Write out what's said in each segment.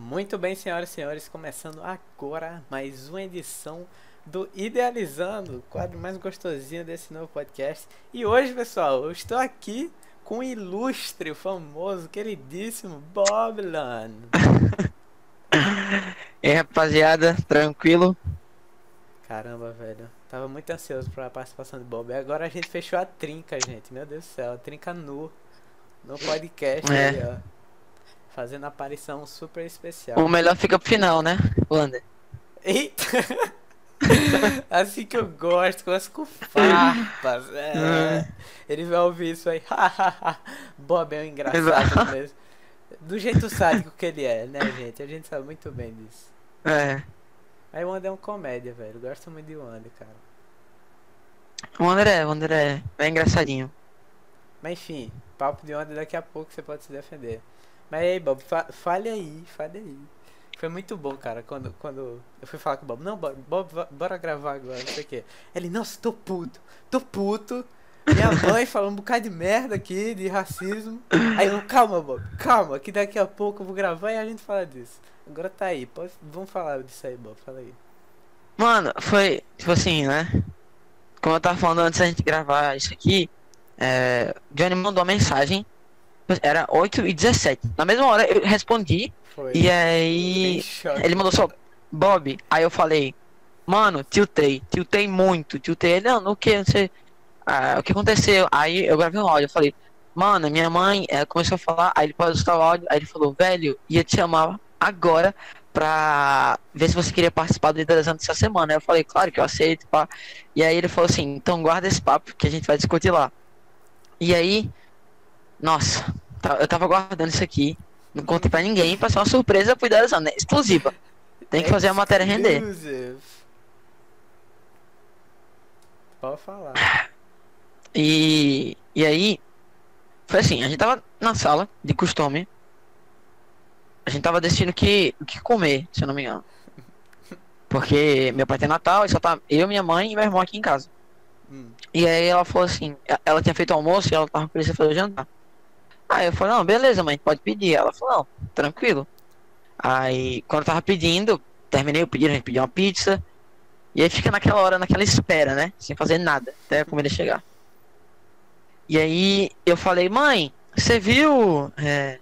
Muito bem, senhoras e senhores, começando agora mais uma edição do Idealizando, o quadro mais gostosinho desse novo podcast. E hoje, pessoal, eu estou aqui com o ilustre, o famoso, queridíssimo Boblan. E aí, rapaziada, tranquilo? Caramba, velho. Tava muito ansioso pra participação do Bob. E agora a gente fechou a trinca, gente. Meu Deus do céu, a trinca nu. No podcast É. aí, ó. Fazendo aparição super especial. O melhor fica pro final, né, Wander? Eita! assim que eu gosto, gosto com farpas. É. Ele vai ouvir isso aí. Bob é um engraçado mesmo. Do jeito sádico que ele é, né, gente? A gente sabe muito bem disso. É. Aí o Wander é um comédia, velho. Eu gosto muito de Wander, cara. O Wander é, o Wander é, é engraçadinho. Mas enfim, papo de Wander daqui a pouco você pode se defender. Mas aí, Bob, fa fale aí, fale aí. Foi muito bom, cara, quando, quando eu fui falar com o Bob. Não, Bob, Bob, bora gravar agora, não sei o quê. Ele, nossa, tô puto, tô puto. Minha mãe falou um bocado de merda aqui, de racismo. Aí eu, calma, Bob, calma, que daqui a pouco eu vou gravar e a gente fala disso. Agora tá aí, pode, vamos falar disso aí, Bob, fala aí. Mano, foi, tipo assim, né? Como eu tava falando antes da gente gravar isso aqui, é, Johnny mandou uma mensagem, era 8 e 17 Na mesma hora eu respondi, Foi. e aí ele mandou só, Bob, aí eu falei, mano, tiltei, tiltei muito, tiltei. Ele, não, no que, não sei, ah, o que aconteceu? Aí eu gravei um áudio, eu falei, mano, minha mãe eh, começou a falar, aí ele pode escutar o áudio, aí ele falou, velho, ia te chamar agora pra ver se você queria participar do Idealizando essa semana. Eu falei, claro que eu aceito, pá. E aí ele falou assim, então guarda esse papo que a gente vai discutir lá. E aí, nossa, tá- eu tava guardando isso aqui, não contei pra ninguém, pra ser uma surpresa pro Idealizando, né? Exclusiva. Tem que fazer a matéria render. Pode falar. E, e aí, foi assim, a gente tava na sala de costume. A gente tava decidindo o que, o que comer, se eu não me engano. Porque meu pai tem Natal e só tá eu, minha mãe e meu irmão aqui em casa. Hum. E aí ela falou assim, ela tinha feito o almoço e ela tava precisando fazer o jantar. Aí eu falei, não, beleza, mãe, pode pedir. Ela falou, não, tranquilo. Aí, quando eu tava pedindo, terminei o pedido, a gente pediu uma pizza. E aí fica naquela hora, naquela espera, né? Sem fazer nada, até a comida chegar. E aí eu falei, mãe, você viu é,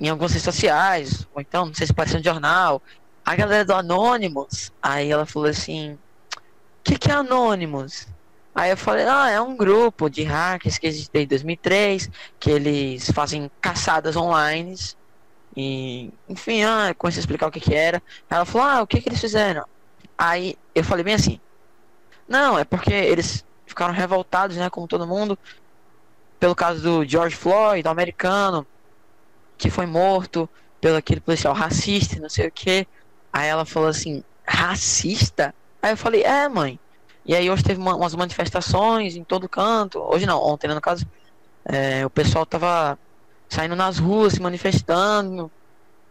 em algumas redes sociais, ou então, não sei se apareceu no jornal, a galera do Anonymous. Aí ela falou assim, o que, que é Anonymous? Aí eu falei, ah, é um grupo de hackers que existe desde 2003, que eles fazem caçadas online. E, enfim, ah, comecei a explicar o que que era. Ela falou, ah, o que que eles fizeram? Aí eu falei bem assim, não, é porque eles ficaram revoltados, né, como todo mundo, pelo caso do George Floyd, do americano, que foi morto pelo aquele policial racista, não sei o que. Aí ela falou assim, racista? Aí eu falei, é, mãe. E aí hoje teve uma- umas manifestações em todo canto. Hoje não, ontem, né, no caso. é, o pessoal tava saindo nas ruas, se manifestando.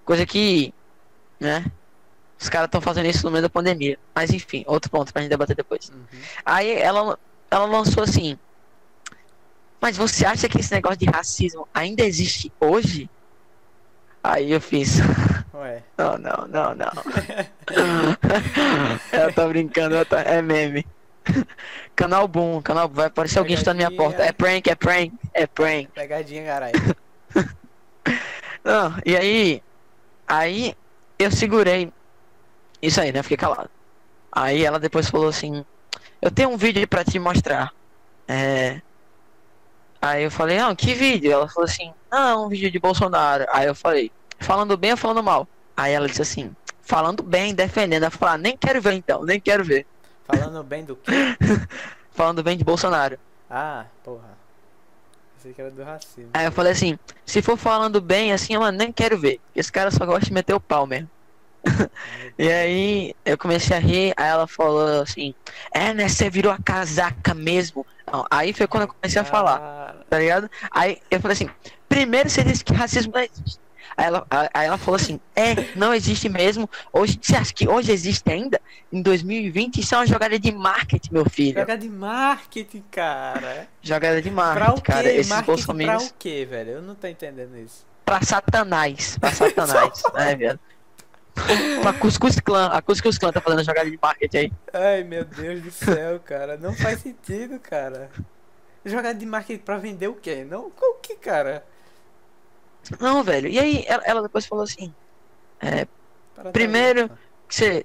Coisa que, né? Os caras estão fazendo isso no meio da pandemia. Mas enfim, outro ponto pra gente debater depois. Uhum. Aí ela, ela lançou assim. Mas você acha que esse negócio de racismo ainda existe hoje? Aí eu fiz. Ué. Não, não, não, não. ela tá brincando, ela tá... é meme. Canal Boom, canal vai aparecer alguém chutando minha porta. É prank, é prank, é prank. Pegadinha, caralho. Não, e aí, aí eu segurei isso aí, né? Fiquei calado. Aí ela depois falou assim: Eu tenho um vídeo pra te mostrar. É. Aí eu falei: Ah, que vídeo? Ela falou assim: Não, um vídeo de Bolsonaro. Aí eu falei: Falando bem ou falando mal? Aí ela disse assim: Falando bem, defendendo. Ela falou: ah, Nem quero ver então, nem quero ver. Falando bem do quê? Falando bem de Bolsonaro. Ah, porra. Pensei que era do racismo. Aí eu falei assim: Se for falando bem assim, eu nem quero ver. Esse cara só gosta de meter o pau mesmo. E aí eu comecei a rir, aí ela falou assim, é né, você virou a casaca mesmo. Não, aí foi quando eu comecei a falar, Cara, tá ligado? Aí eu falei assim, primeiro você disse que racismo não existe. Aí ela, aí ela falou assim, é, não existe mesmo. Hoje, você acha que hoje existe ainda? Em 2020, isso é uma jogada de marketing, meu filho. Joga de marketing, cara. Jogada de Pra o marketing, quê? cara. Esses marketing pra o quê, velho? Eu não tô entendendo isso. pra Satanás. Pra Satanás, né, velho? pra Cuscuz Clan. A Cuscuz Clan tá fazendo jogada de marketing aí. Ai, meu Deus do céu, cara. Não faz sentido, cara. Jogada de marketing pra vender o quê? Não, o que, cara? Não, velho. E aí, ela, ela depois falou assim: é, Primeiro- Você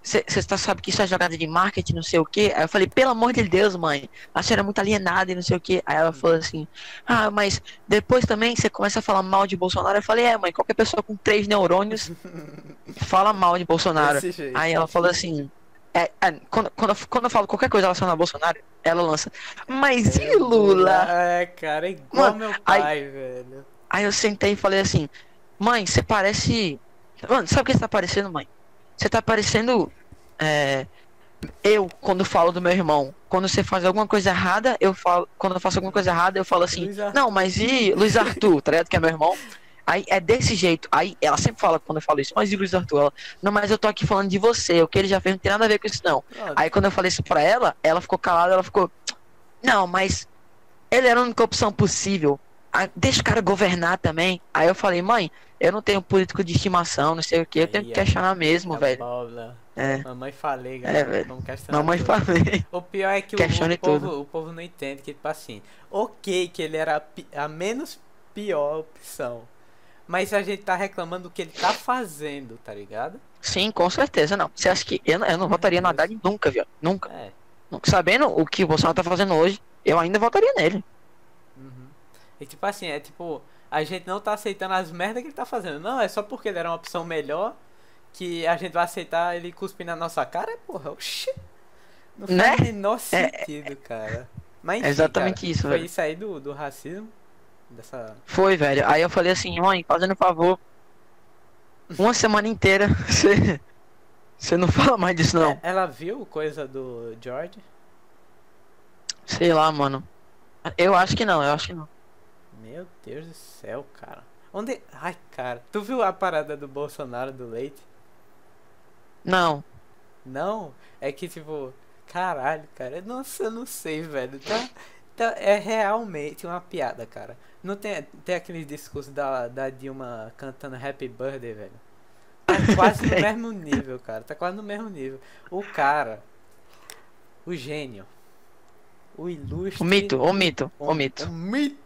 tá, sabe que isso é jogada de marketing, não sei o que. Aí eu falei, pelo amor de Deus, mãe, a senhora é muito alienada e não sei o que. Aí ela falou assim, ah, mas depois também você começa a falar mal de Bolsonaro. Eu falei, é, mãe, qualquer pessoa com três neurônios fala mal de Bolsonaro. Aí ela falou assim, é, é, quando, quando, eu- quando eu falo qualquer coisa relacionada a Bolsonaro, ela lança, mas e Lula? É, cara, é igual Mano, meu aí- pai, velho. Aí eu sentei e falei assim, mãe, você parece. Mano, sabe o que você tá parecendo, mãe? Você tá parecendo. É, eu, quando falo do meu irmão. Quando você faz alguma coisa errada, eu falo. Quando eu faço alguma coisa errada, eu falo assim, não, mas e Luiz Arthur, tá ligado? Que é meu irmão. Aí é desse jeito. Aí ela sempre fala quando eu falo isso, mas e Luiz Arthur? Ela, não, mas eu tô aqui falando de você. O que ele já fez não tem nada a ver com isso, não. Ó, Aí quando eu falei isso pra ela, ela ficou calada, ela ficou. Não, mas ele era a única opção possível. Ah, deixa o cara governar também. Aí eu falei, mãe, eu não tenho político de estimação, não sei o que, eu tenho Aí, que questionar mesmo, a velho. É, Mamãe falei, galera. velho. Vamos questionar mamãe tudo. falei. O pior é que o, o povo, o povo não entende que, tipo assim, ok que ele era a, a menos pior opção. Mas a gente tá reclamando do que ele tá fazendo, tá ligado? Sim, com certeza não. Você acha que eu, não- eu não votaria no Haddad nunca, viu? Nunca. É. Nunca. Sabendo o que o Bolsonaro tá fazendo hoje, eu ainda votaria nele. E tipo assim, é tipo, a gente não tá aceitando as merdas que ele tá fazendo. Não, é só porque ele era uma opção melhor que a gente vai aceitar ele cuspir na nossa cara, porra. Oxi. Não faz Né? o menor É- sentido, cara. Mas enfim, É exatamente cara, isso, Foi velho. isso aí do, do racismo. Dessa. Foi, velho. Aí eu falei assim, mãe, fazendo favor. Uma semana inteira, você. Você não fala mais disso, não. É, Ela viu coisa do George? Sei lá, mano. Eu acho que não, eu acho que não. Meu Deus do céu, cara. Onde. Ai, cara. Tu viu a parada do Bolsonaro do leite? Não. Não? É que tipo. Caralho, cara. Nossa, eu não sei, velho. Tá, tá, é realmente uma piada, cara. Não tem, tem aquele discurso da, da Dilma cantando Happy Birthday, velho. Tá quase no mesmo nível, cara. Tá quase no mesmo nível. O cara. O gênio. O ilustre. O mito, o mito, Um, o mito. um mito,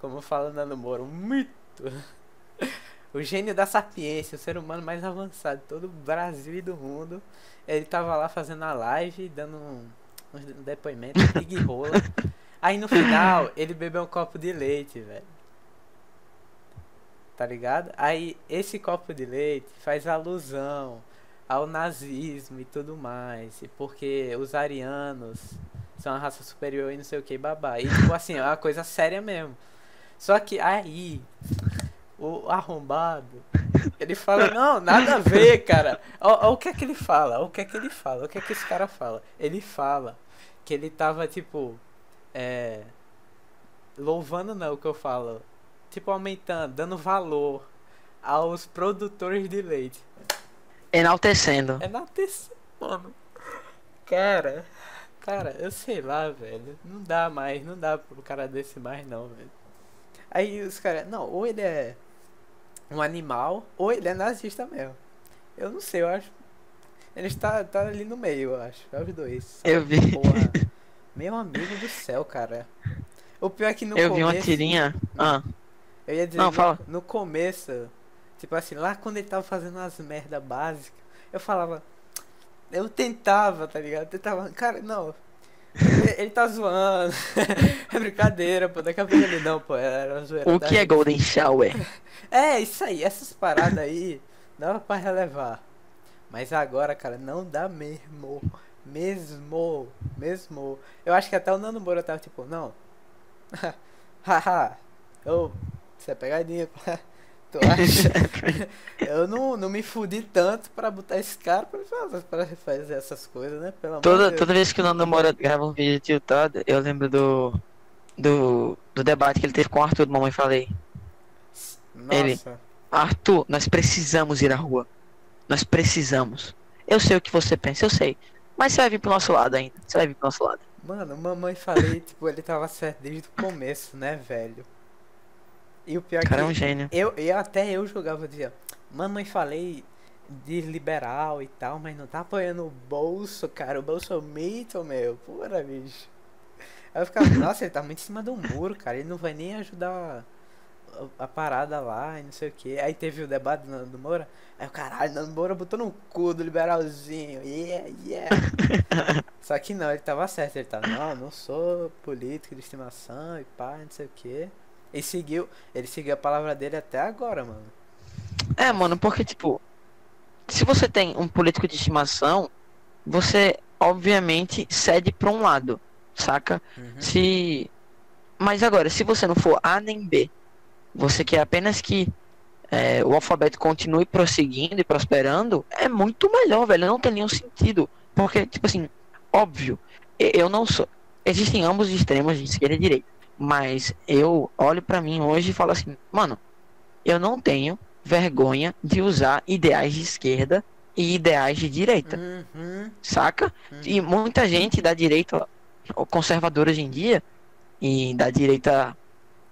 como fala Nando Moro, um mito. O gênio da sapiência, o ser humano mais avançado de todo o Brasil e do mundo. Ele tava lá fazendo a live, dando um, uns depoimentos, big rola. Aí no final, ele bebeu um copo de leite, velho. Tá ligado? Aí esse copo de leite faz alusão ao nazismo e tudo mais. E porque os arianos são uma raça superior e não sei o que, babá. E tipo assim, é uma coisa séria mesmo. Só que aí, o arrombado, ele fala, não, nada a ver, cara. Ó, ó o que é que ele fala, o que é que ele fala, o que é que esse cara fala. Ele fala que ele tava, tipo, é. Louvando não o que eu falo. Tipo, aumentando, dando valor aos produtores de leite. Enaltecendo. Na terceira, mano. Cara, cara, eu sei lá, velho. Não dá mais, não dá pro cara desse mais não, velho. Aí os caras, não, ou ele é um animal, ou ele é nazista mesmo. Eu não sei, eu acho. Ele está tá ali no meio, eu acho. É os dois. Eu vi. Porra. Meu amigo do céu, cara. O pior é que no Eu vi começo. uma tirinha. Ah, Eu ia dizer, Não, no, fala. no começo, tipo assim, lá quando ele tava fazendo as merda básicas, eu falava. Eu tentava, tá ligado? Eu tentava, cara, não. Ele, ele tá zoando. é brincadeira, pô. Daqui a pouco ele não, pô. Era zoeira. o que é. Golden Shower? É, isso aí, essas paradas aí dava pra relevar. Mas agora, cara, não dá mesmo. Mesmo. Mesmo. Eu acho que até o Nando Moura tava tipo, não. Haha. Eu. Isso é pegadinha, pá. Eu não, não me fudi tanto pra botar esse cara pra, fazer- pra fazer essas coisas, né? Pelo Toda, de toda vez que o Nando Moura grava um vídeo tiltado, eu lembro do, do, do debate que ele teve com o Arthur do Mamãe Falei. ele- Nossa. Arthur, nós precisamos ir à rua. Nós precisamos. Eu sei o que você pensa, eu sei. Mas você vai vir pro nosso lado ainda. Você vai vir pro nosso lado. Mano, mamãe falei, tipo, ele tava certo desde o começo, né, velho? E o pior O cara é um gênio. eu, eu até eu jogava, dizia, mamãe falei de liberal e tal, mas não tá apoiando o bolso, cara. O bolso é mito, meu. Pura, bicho. Aí eu ficava, nossa, ele tá muito em cima do muro, cara. Ele não vai nem ajudar a, a parada lá e não sei o que. Aí teve o debate do Nando Moura. Aí o caralho, Nando Moura botou no cu do liberalzinho. Yeah, yeah. Só que não, ele tava certo. Ele tava, não, não sou político de estimação e pá, não sei o que. Ele seguiu, ele seguiu a palavra dele até agora, mano. É, mano, porque, tipo, se você tem um político de estimação, você, obviamente, cede pra um lado, saca? Uhum. Se. Mas agora, se você não for A nem B, você quer apenas que é, o alfabeto continue prosseguindo e prosperando, é muito melhor, velho. Não tem nenhum sentido. Porque, tipo assim, óbvio, e- eu não sou. Existem ambos os extremos de esquerda e direita. Mas eu olho pra mim hoje e falo assim, mano, eu não tenho vergonha de usar ideais de esquerda e ideais de direita, Uhum. saca? Uhum. E muita gente da direita, conservadora hoje em dia, e da direita,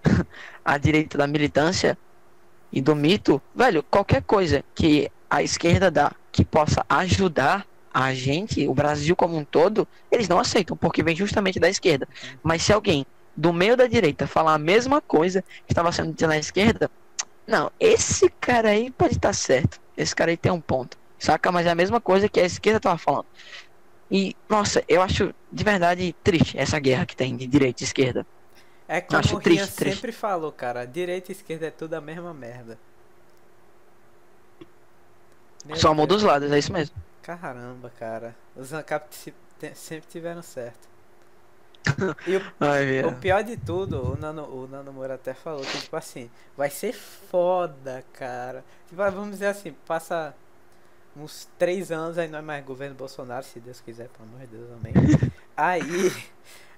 a direita da militância e do mito, velho, qualquer coisa que a esquerda dá que possa ajudar a gente, o Brasil como um todo, eles não aceitam, porque vem justamente da esquerda. Mas se alguém do meio da direita falar a mesma coisa que estava sendo dita na esquerda, não, esse cara aí pode estar certo. Esse cara aí tem um ponto. Saca? Mas é a mesma coisa que a esquerda tava falando. E, nossa, eu acho de verdade triste essa guerra que tem de direita e esquerda. É como Acho o triste, triste. sempre falou, cara. Direita e esquerda é tudo a mesma merda. Meu Só muda os lados, é isso mesmo. Caramba, cara. Os ANCAP sempre tiveram certo. E o, Ai, o pior de tudo, o Nano, o Nano Moura até falou que, tipo assim, vai ser foda, cara. Tipo, ah, vamos dizer assim, passa uns três anos, aí não é mais governo Bolsonaro, se Deus quiser, pelo amor de Deus, amém. Aí,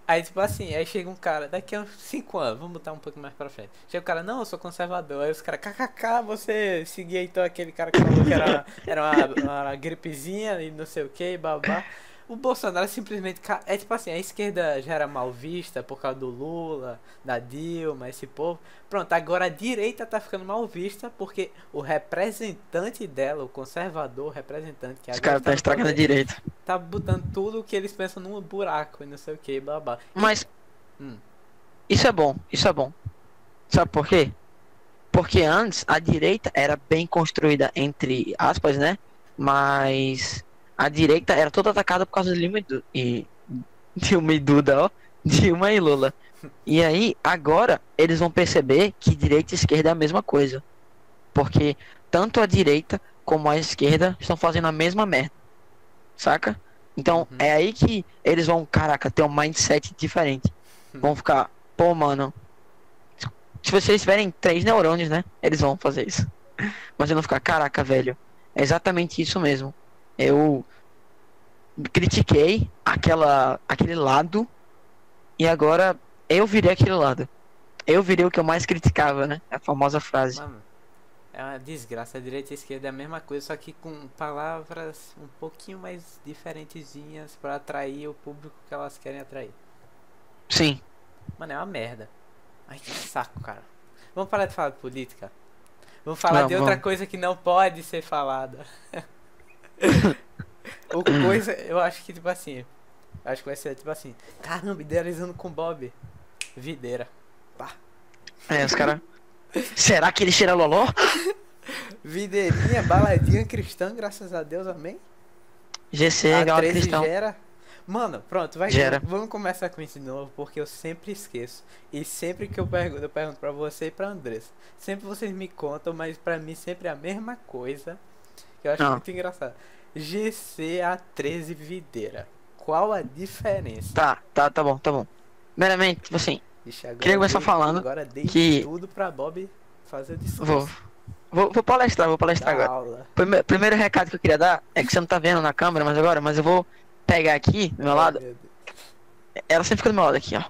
aí tipo assim, aí chega um cara, daqui a uns cinco anos, vamos botar um pouco mais pra frente. Chega o cara, não, eu sou conservador. Aí os caras, kkk, você seguia então aquele cara que falou que era, era uma, uma gripezinha e não sei o que, babá. O Bolsonaro simplesmente. ca- É tipo assim, a esquerda já era mal vista por causa do Lula, da Dilma, esse povo. Pronto, agora a direita tá ficando mal vista porque o representante dela, o conservador, o representante que Os caras tá estragando a direita. tá botando tudo o que eles pensam num buraco e não sei o que, babá. Mas Hum. isso é bom, isso é bom. Sabe por quê? Porque antes a direita era bem construída, entre aspas, né? Mas a direita era toda atacada por causa de e, Du- e Dilma e Duda, ó. Dilma e Lula. E aí, agora, eles vão perceber que direita e esquerda é a mesma coisa. Porque tanto a direita como a esquerda estão fazendo a mesma merda. Saca? Então, Uhum. é aí que eles vão, caraca, ter um mindset diferente. Vão ficar, pô, mano. Se vocês tiverem três neurônios, né? Eles vão fazer isso. Mas eu não ficar, caraca, velho. É exatamente isso mesmo. Eu critiquei aquela, aquele lado e agora eu virei aquele lado. Eu virei o que eu mais criticava, né? A famosa frase. Mano, é uma desgraça. A direita e a esquerda é a mesma coisa, só que com palavras um pouquinho mais diferentezinhas pra atrair o público que elas querem atrair. Sim. Mano, é uma merda. Ai, que saco, cara. Vamos parar de falar de política. Vamos falar Não, de outra vamos. coisa que não pode ser falada. o coisa, eu acho que tipo assim. Acho que vai ser tipo assim. Caramba, idealizando com Bob. Videira. É, os caras. Será que ele cheira loló? Videirinha, baladinha cristã, graças a Deus, amém? GC, a Galo 13 Cristão. gera. Mano, pronto, vai. Gera. Vamos começar com isso de novo, porque eu sempre esqueço. E sempre que eu pergunto, eu pergunto pra você e pra Andressa. Sempre vocês me contam, mas pra mim sempre é a mesma coisa. Que eu acho Ah. muito engraçado. GCA13 Videira. Qual a diferença? Tá, tá, tá bom, tá bom. Primeiramente, tipo assim, Ixi, agora Queria começar dei- falando Agora dei que- tudo pra Bob fazer o discurso. vou, vou, vou palestrar, vou palestrar agora. aula. Prime- Primeiro recado que eu queria dar é que você não tá vendo na câmera, mas agora, mas eu vou pegar aqui do meu lado. Meu. Ela sempre fica do meu lado aqui, ó.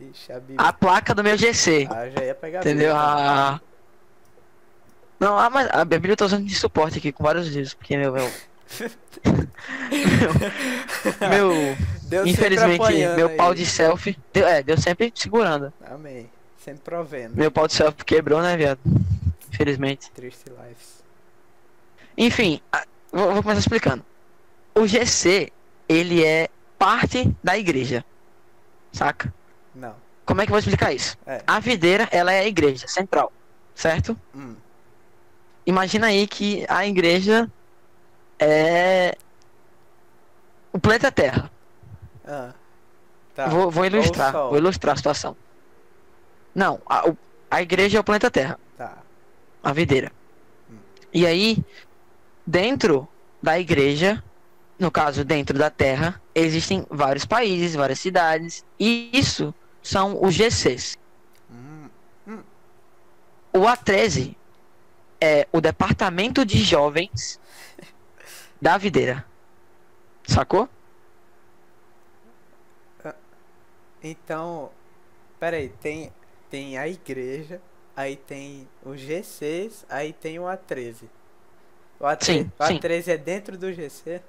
Ixi, a. A placa do meu GC. Ah, já ia pegar a Entendeu? Tá? A... Não, ah, mas a Bíblia eu tô usando de suporte aqui com vários livros, porque meu. Meu. meu Deus infelizmente, meu aí. pau de selfie. Deu, é, deu sempre segurando. Amém. Sempre provendo. Meu pau do céu quebrou, né, viado? Infelizmente. Triste lives. Enfim, a- vou, vou começar explicando. O GC, ele é parte da igreja. Saca? Não. Como é que eu vou explicar isso? É. A videira, ela é a igreja central, certo? Hum. Imagina aí que a igreja é o planeta Terra. Ah. Tá. Vou, vou ilustrar, vou ilustrar a situação. Não, a, a igreja é o planeta Terra, Tá. a videira. E aí, dentro da igreja, no caso dentro da Terra, existem vários países, várias cidades, e isso são os GCs. Hum. O A13 é o departamento de jovens da videira. Sacou? Então, peraí, tem, tem a igreja, aí tem os GCs, aí tem o A13. O A13, Sim, o sim. A13 é dentro do GC?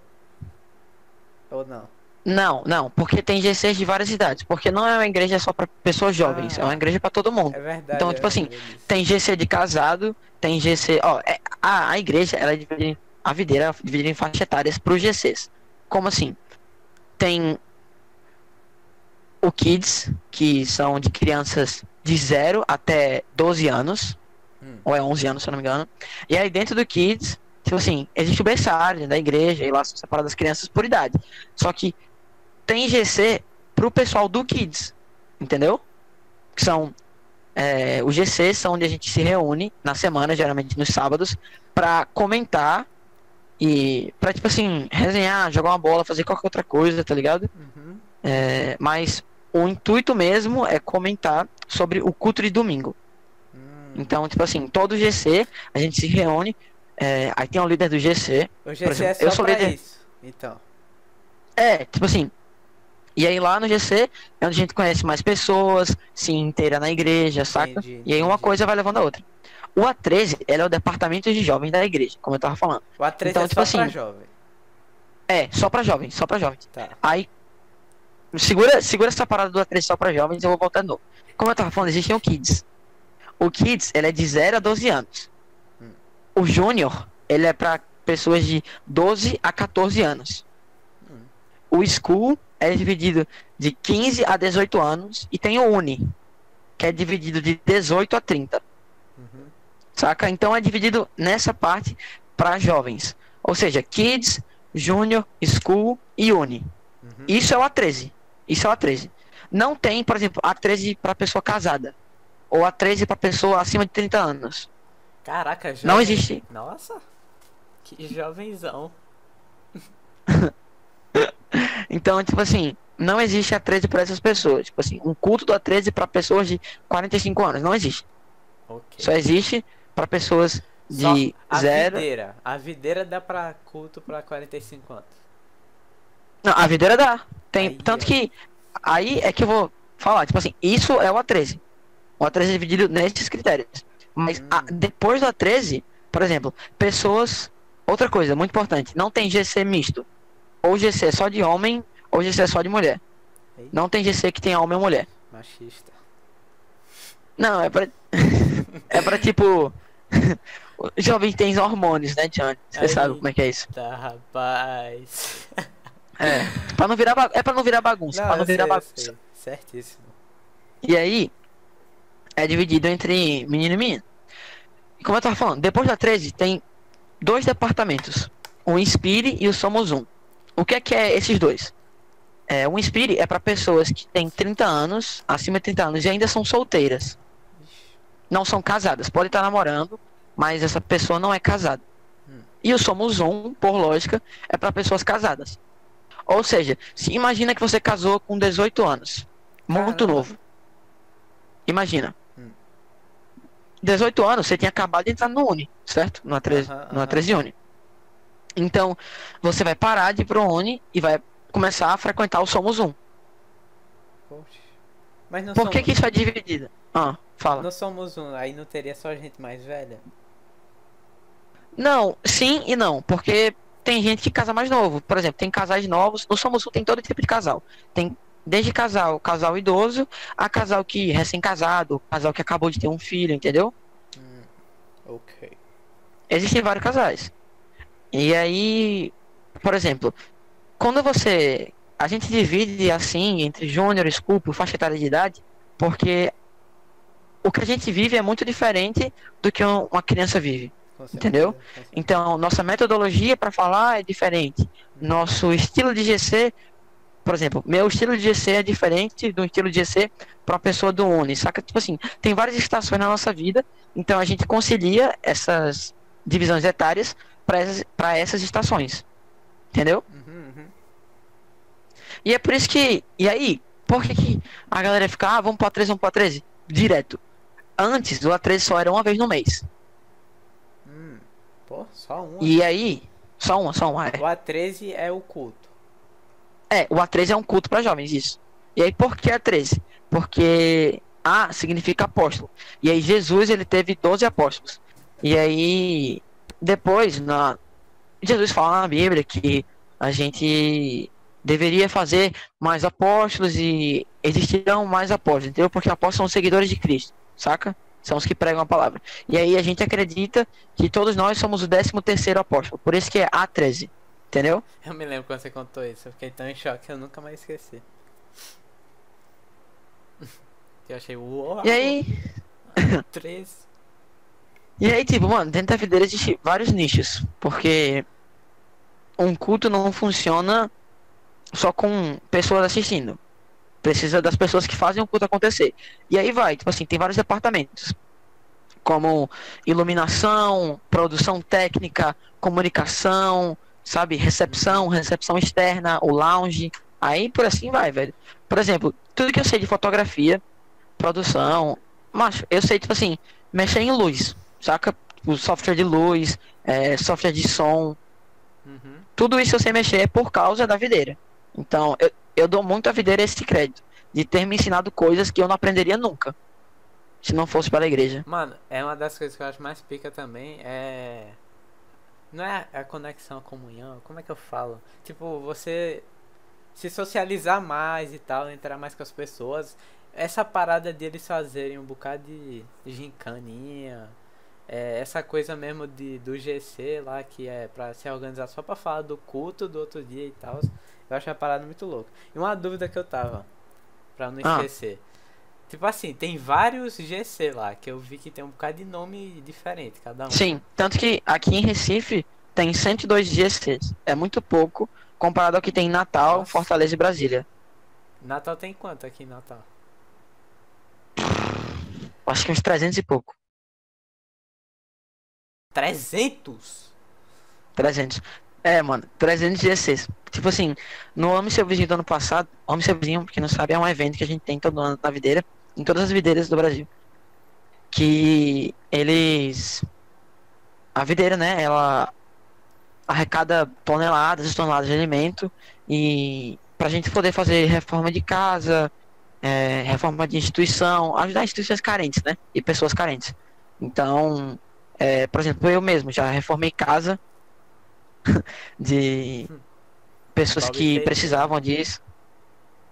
Ou não? Não, não, porque tem GCs de várias idades. Porque não é uma igreja só para pessoas jovens, Ah. é uma igreja para todo mundo. É verdade. Então, eu tipo assim, lembrei disso. Tem GC de casado, tem GC. Ó, é- a, a igreja, ela é dividida. em- A videira é dividida em faixas etárias pros GCs. Como assim? Tem o Kids, que são de crianças de 0 até 12 anos. Hum. Ou é 11 anos, se eu não me engano. E aí dentro do Kids, tipo assim, existe o berçário da igreja, e lá são separadas as crianças por idade. Só que tem GC pro pessoal do Kids, entendeu? Que são é, os GCs são onde a gente se reúne na semana, geralmente nos sábados, pra comentar e pra, tipo assim, resenhar, jogar uma bola, fazer qualquer outra coisa, tá ligado? Uhum. É, mas o intuito mesmo é comentar sobre o culto de domingo. Hum. Então, tipo assim, todo GC, a gente se reúne, é, aí tem o líder do GC, O GC exemplo, é só eu sou líder- isso. Então. É, tipo assim. E aí lá no GC é onde a gente conhece mais pessoas, se inteira na igreja, saca? Entendi, E aí uma entendi. coisa vai levando a outra. O A13, ele é o departamento de jovens da igreja, como eu tava falando. O A13 Então, é tipo só pra assim, jovem. É, só pra jovens, só pra jovens. Tá. Aí, segura, segura essa parada do A13 só pra jovens, eu vou voltar de novo. Como eu tava falando, existem o Kids. O Kids, ele é de 0 a 12 anos. Hum. O Júnior, ele é pra pessoas de 12 a 14 anos. Hum. O School é dividido de 15 a 18 anos. E tem o Uni, que é dividido de 18 a 30. Uhum. Saca? Então é dividido nessa parte para jovens. Ou seja, Kids, Júnior, School e Uni. Uhum. Isso é o A13. Isso é o A13. Não tem, por exemplo, A13 para pessoa casada. Ou A13 para pessoa acima de 30 anos. Caraca, jovem. Não existe. Nossa. Que jovenzão. Então, tipo assim, não existe A13 para essas pessoas. Tipo assim, um culto do A13 para pessoas de 45 anos. Não existe. Ok. Só existe para pessoas Só de a zero. videira. A videira dá pra culto pra 45 anos. Não, a videira dá. Tem, Aí, tanto que aí é que eu vou falar, tipo assim, isso é o A13. O A13 é dividido nesses critérios. Mas Hum. a- depois do A13, por exemplo, pessoas. Outra coisa muito importante, não tem GC misto. Ou GC só de homem, ou GC só de mulher. Ei. Não tem GC que tenha homem ou mulher. Machista. Não, é pra. é pra tipo. Jovens têm hormônios, né, Johnny? Você sabe como é que é isso. Tá, rapaz. É. Pra não virar ba- É pra não virar bagunça. pra não virar sei, bagunça. Certíssimo. E aí, é dividido entre menino e menino. E como eu tava falando, depois da 13 tem dois departamentos. O Inspire e o Somos Um. O que é que é esses dois? É, o Inspire é para pessoas que têm 30 anos, acima de 30 anos, e ainda são solteiras. Não são casadas. Pode estar namorando, mas essa pessoa não é casada. Hum. E o Somos Um, por lógica, é para pessoas casadas. Ou seja, se imagina que você casou com 18 anos. Muito Caramba. novo. Imagina. Hum. 18 anos, você tinha acabado de entrar no Uni, certo? No A13, Aham, no aham. A13 Uni. Então, você vai parar de ir pro Uni e vai começar a frequentar o Somos Um. Poxa. Mas Por somos, que que isso é dividido? Ah, fala. não somos um, aí não teria só gente mais velha? Não, sim e não, porque tem gente que casa mais novo. Por exemplo, tem casais novos. No Somos Um tem todo tipo de casal. Tem desde casal, casal idoso, a casal que recém-casado, casal que acabou de ter um filho, entendeu? Hum, ok. Existem vários casais. E aí, por exemplo, quando você. A gente divide assim entre júnior, esculpo, faixa etária de idade, porque o que a gente vive é muito diferente do que um- uma criança vive. Entendeu? Então, nossa metodologia para falar é diferente. Nosso estilo de GC, por exemplo, meu estilo de GC é diferente do estilo de GC para uma pessoa do Uni, saca? Tipo assim, tem várias estações na nossa vida, então a gente concilia essas divisões etárias para essas, estações. Entendeu? Uhum, uhum. E é por isso que. E aí, por que, que a galera fica, ah, vamos pra 13, vamos pra 13? Direto. Antes, o A13 só era uma vez no mês. Hum, pô, só um. E aí, só uma, só uma. É. O A13 é o culto. É, o A13 é um culto para jovens, isso. E aí, por que A13? Porque A significa apóstolo. E aí, Jesus, ele teve 12 apóstolos. E aí, depois, na... Jesus fala na Bíblia que a gente deveria fazer mais apóstolos e existirão mais apóstolos, entendeu? Porque apóstolos são seguidores de Cristo, saca? São os que pregam a palavra. E aí, a gente acredita que todos nós somos o 13 terceiro apóstolo. Por isso que é A13, entendeu? Eu me lembro quando você contou isso. Eu fiquei tão em choque que eu nunca mais esqueci. Eu achei, uau, E aí, 13. E aí, tipo, mano, dentro da videira existe vários nichos. Porque um culto não funciona só com pessoas assistindo. Precisa das pessoas que fazem o culto acontecer. E aí vai, tipo assim, tem vários departamentos. Como iluminação, produção técnica, comunicação, sabe, recepção, recepção externa, o lounge. Aí por assim vai, velho. Por exemplo, tudo que eu sei de fotografia, produção, macho, eu sei, tipo assim, mexer em luz, saca? O software de luz, é, software de som, Uhum. tudo isso eu sei mexer por causa da videira. Então, eu, eu dou muito à videira esse crédito, de ter me ensinado coisas que eu não aprenderia nunca, se não fosse pela igreja. Mano, é uma das coisas que eu acho mais pica também. É. Não é a conexão, a comunhão. Como é que eu falo? Tipo, você se socializar mais e tal, entrar mais com as pessoas. Essa parada deles fazerem um bocado de gincaninha. É, essa coisa mesmo de, do GC lá, que é pra se organizar só pra falar do culto do outro dia e tal. Eu acho uma parada muito louca. E uma dúvida que eu tava, pra não Ah. esquecer. Tipo assim, tem vários GC lá, que eu vi que tem um bocado de nome diferente, cada um. Sim, tanto que aqui em Recife tem 102 GCs. É muito pouco comparado ao que tem em Natal, Nossa. Fortaleza e Brasília. Natal tem quanto aqui em Natal? Acho que uns 300 e pouco. 300? 300. É, mano, 300 GCs. Tipo assim, no Ame Seu Vizinho do ano passado, Ame Seu Vizinho, pra quem não sabe, é um evento que a gente tem todo ano na videira, em todas as videiras do Brasil. Que eles. A videira, né, ela arrecada toneladas e toneladas de alimento e pra gente poder fazer reforma de casa, é, reforma de instituição, ajudar instituições carentes, né, e pessoas carentes. Então, é, por exemplo, eu mesmo já reformei casa de pessoas que precisavam disso.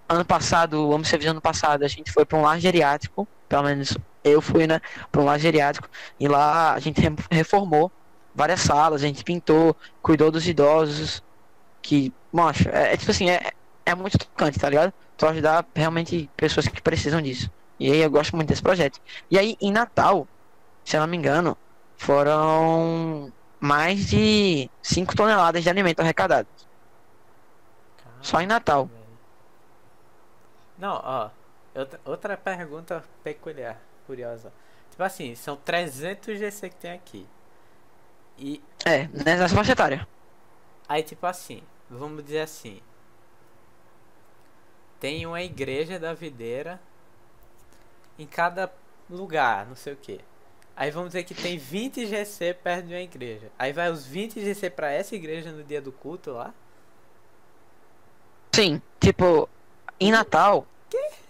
Ano passado, ano serviço ano passado, a gente foi para um lar geriátrico, pelo menos eu fui, né, para um lar geriátrico, e lá a gente re- reformou várias salas, a gente pintou, cuidou dos idosos, que, macho, é, é tipo assim, é, é muito tocante, tá ligado? Tu ajudar realmente pessoas que precisam disso. E aí eu gosto muito desse projeto. E aí, em Natal, se eu não me engano, foram mais de 5 toneladas de alimento arrecadado. Só em Natal. velho. Não, ó. Outra, outra pergunta peculiar, curiosa. Tipo assim, são 300 GC que tem aqui. E É, nessa faixa etária. aí, tipo assim, vamos dizer assim. Tem uma igreja da videira em cada lugar, não sei o que. Aí vamos dizer que tem 20 GC perto de uma igreja. Aí vai os 20 GC pra essa igreja no dia do culto lá. Sim, tipo, em Natal,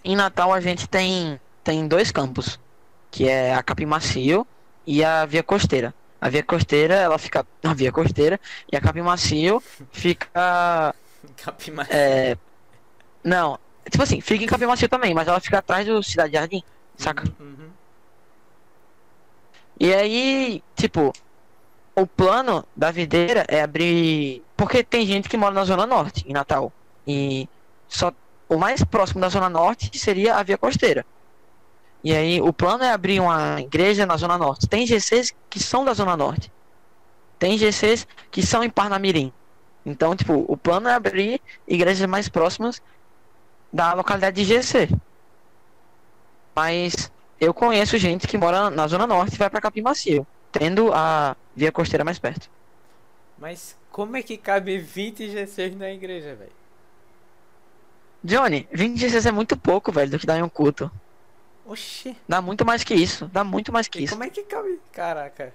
em Natal a gente tem tem dois campos, que é a Capim Macio e a Via Costeira. A Via Costeira, ela fica na Via Costeira e a Capim Macio fica Capim mais. é, não, Tipo assim, fica em Capim Macio também, mas ela fica atrás do Cidade Jardim, saca? Uhum. E aí, tipo, o plano da videira é abrir. Porque tem gente que mora na Zona Norte, em Natal. E só o mais próximo da Zona Norte seria a Via Costeira. E aí, o plano é abrir uma igreja na Zona Norte. Tem GCs que são da Zona Norte. Tem GCs que são em Parnamirim. Então, tipo, o plano é abrir igrejas mais próximas da localidade de GC. Mas eu conheço gente que mora na Zona Norte e vai pra Capim Macio, tendo a via costeira mais perto. Mas como é que cabe 20 GCs na igreja, velho? Johnny, 20 GCs é muito pouco, velho, do que dá em um culto. Oxi. Dá muito mais que isso. Dá muito mais que E isso. como é que cabe? Caraca.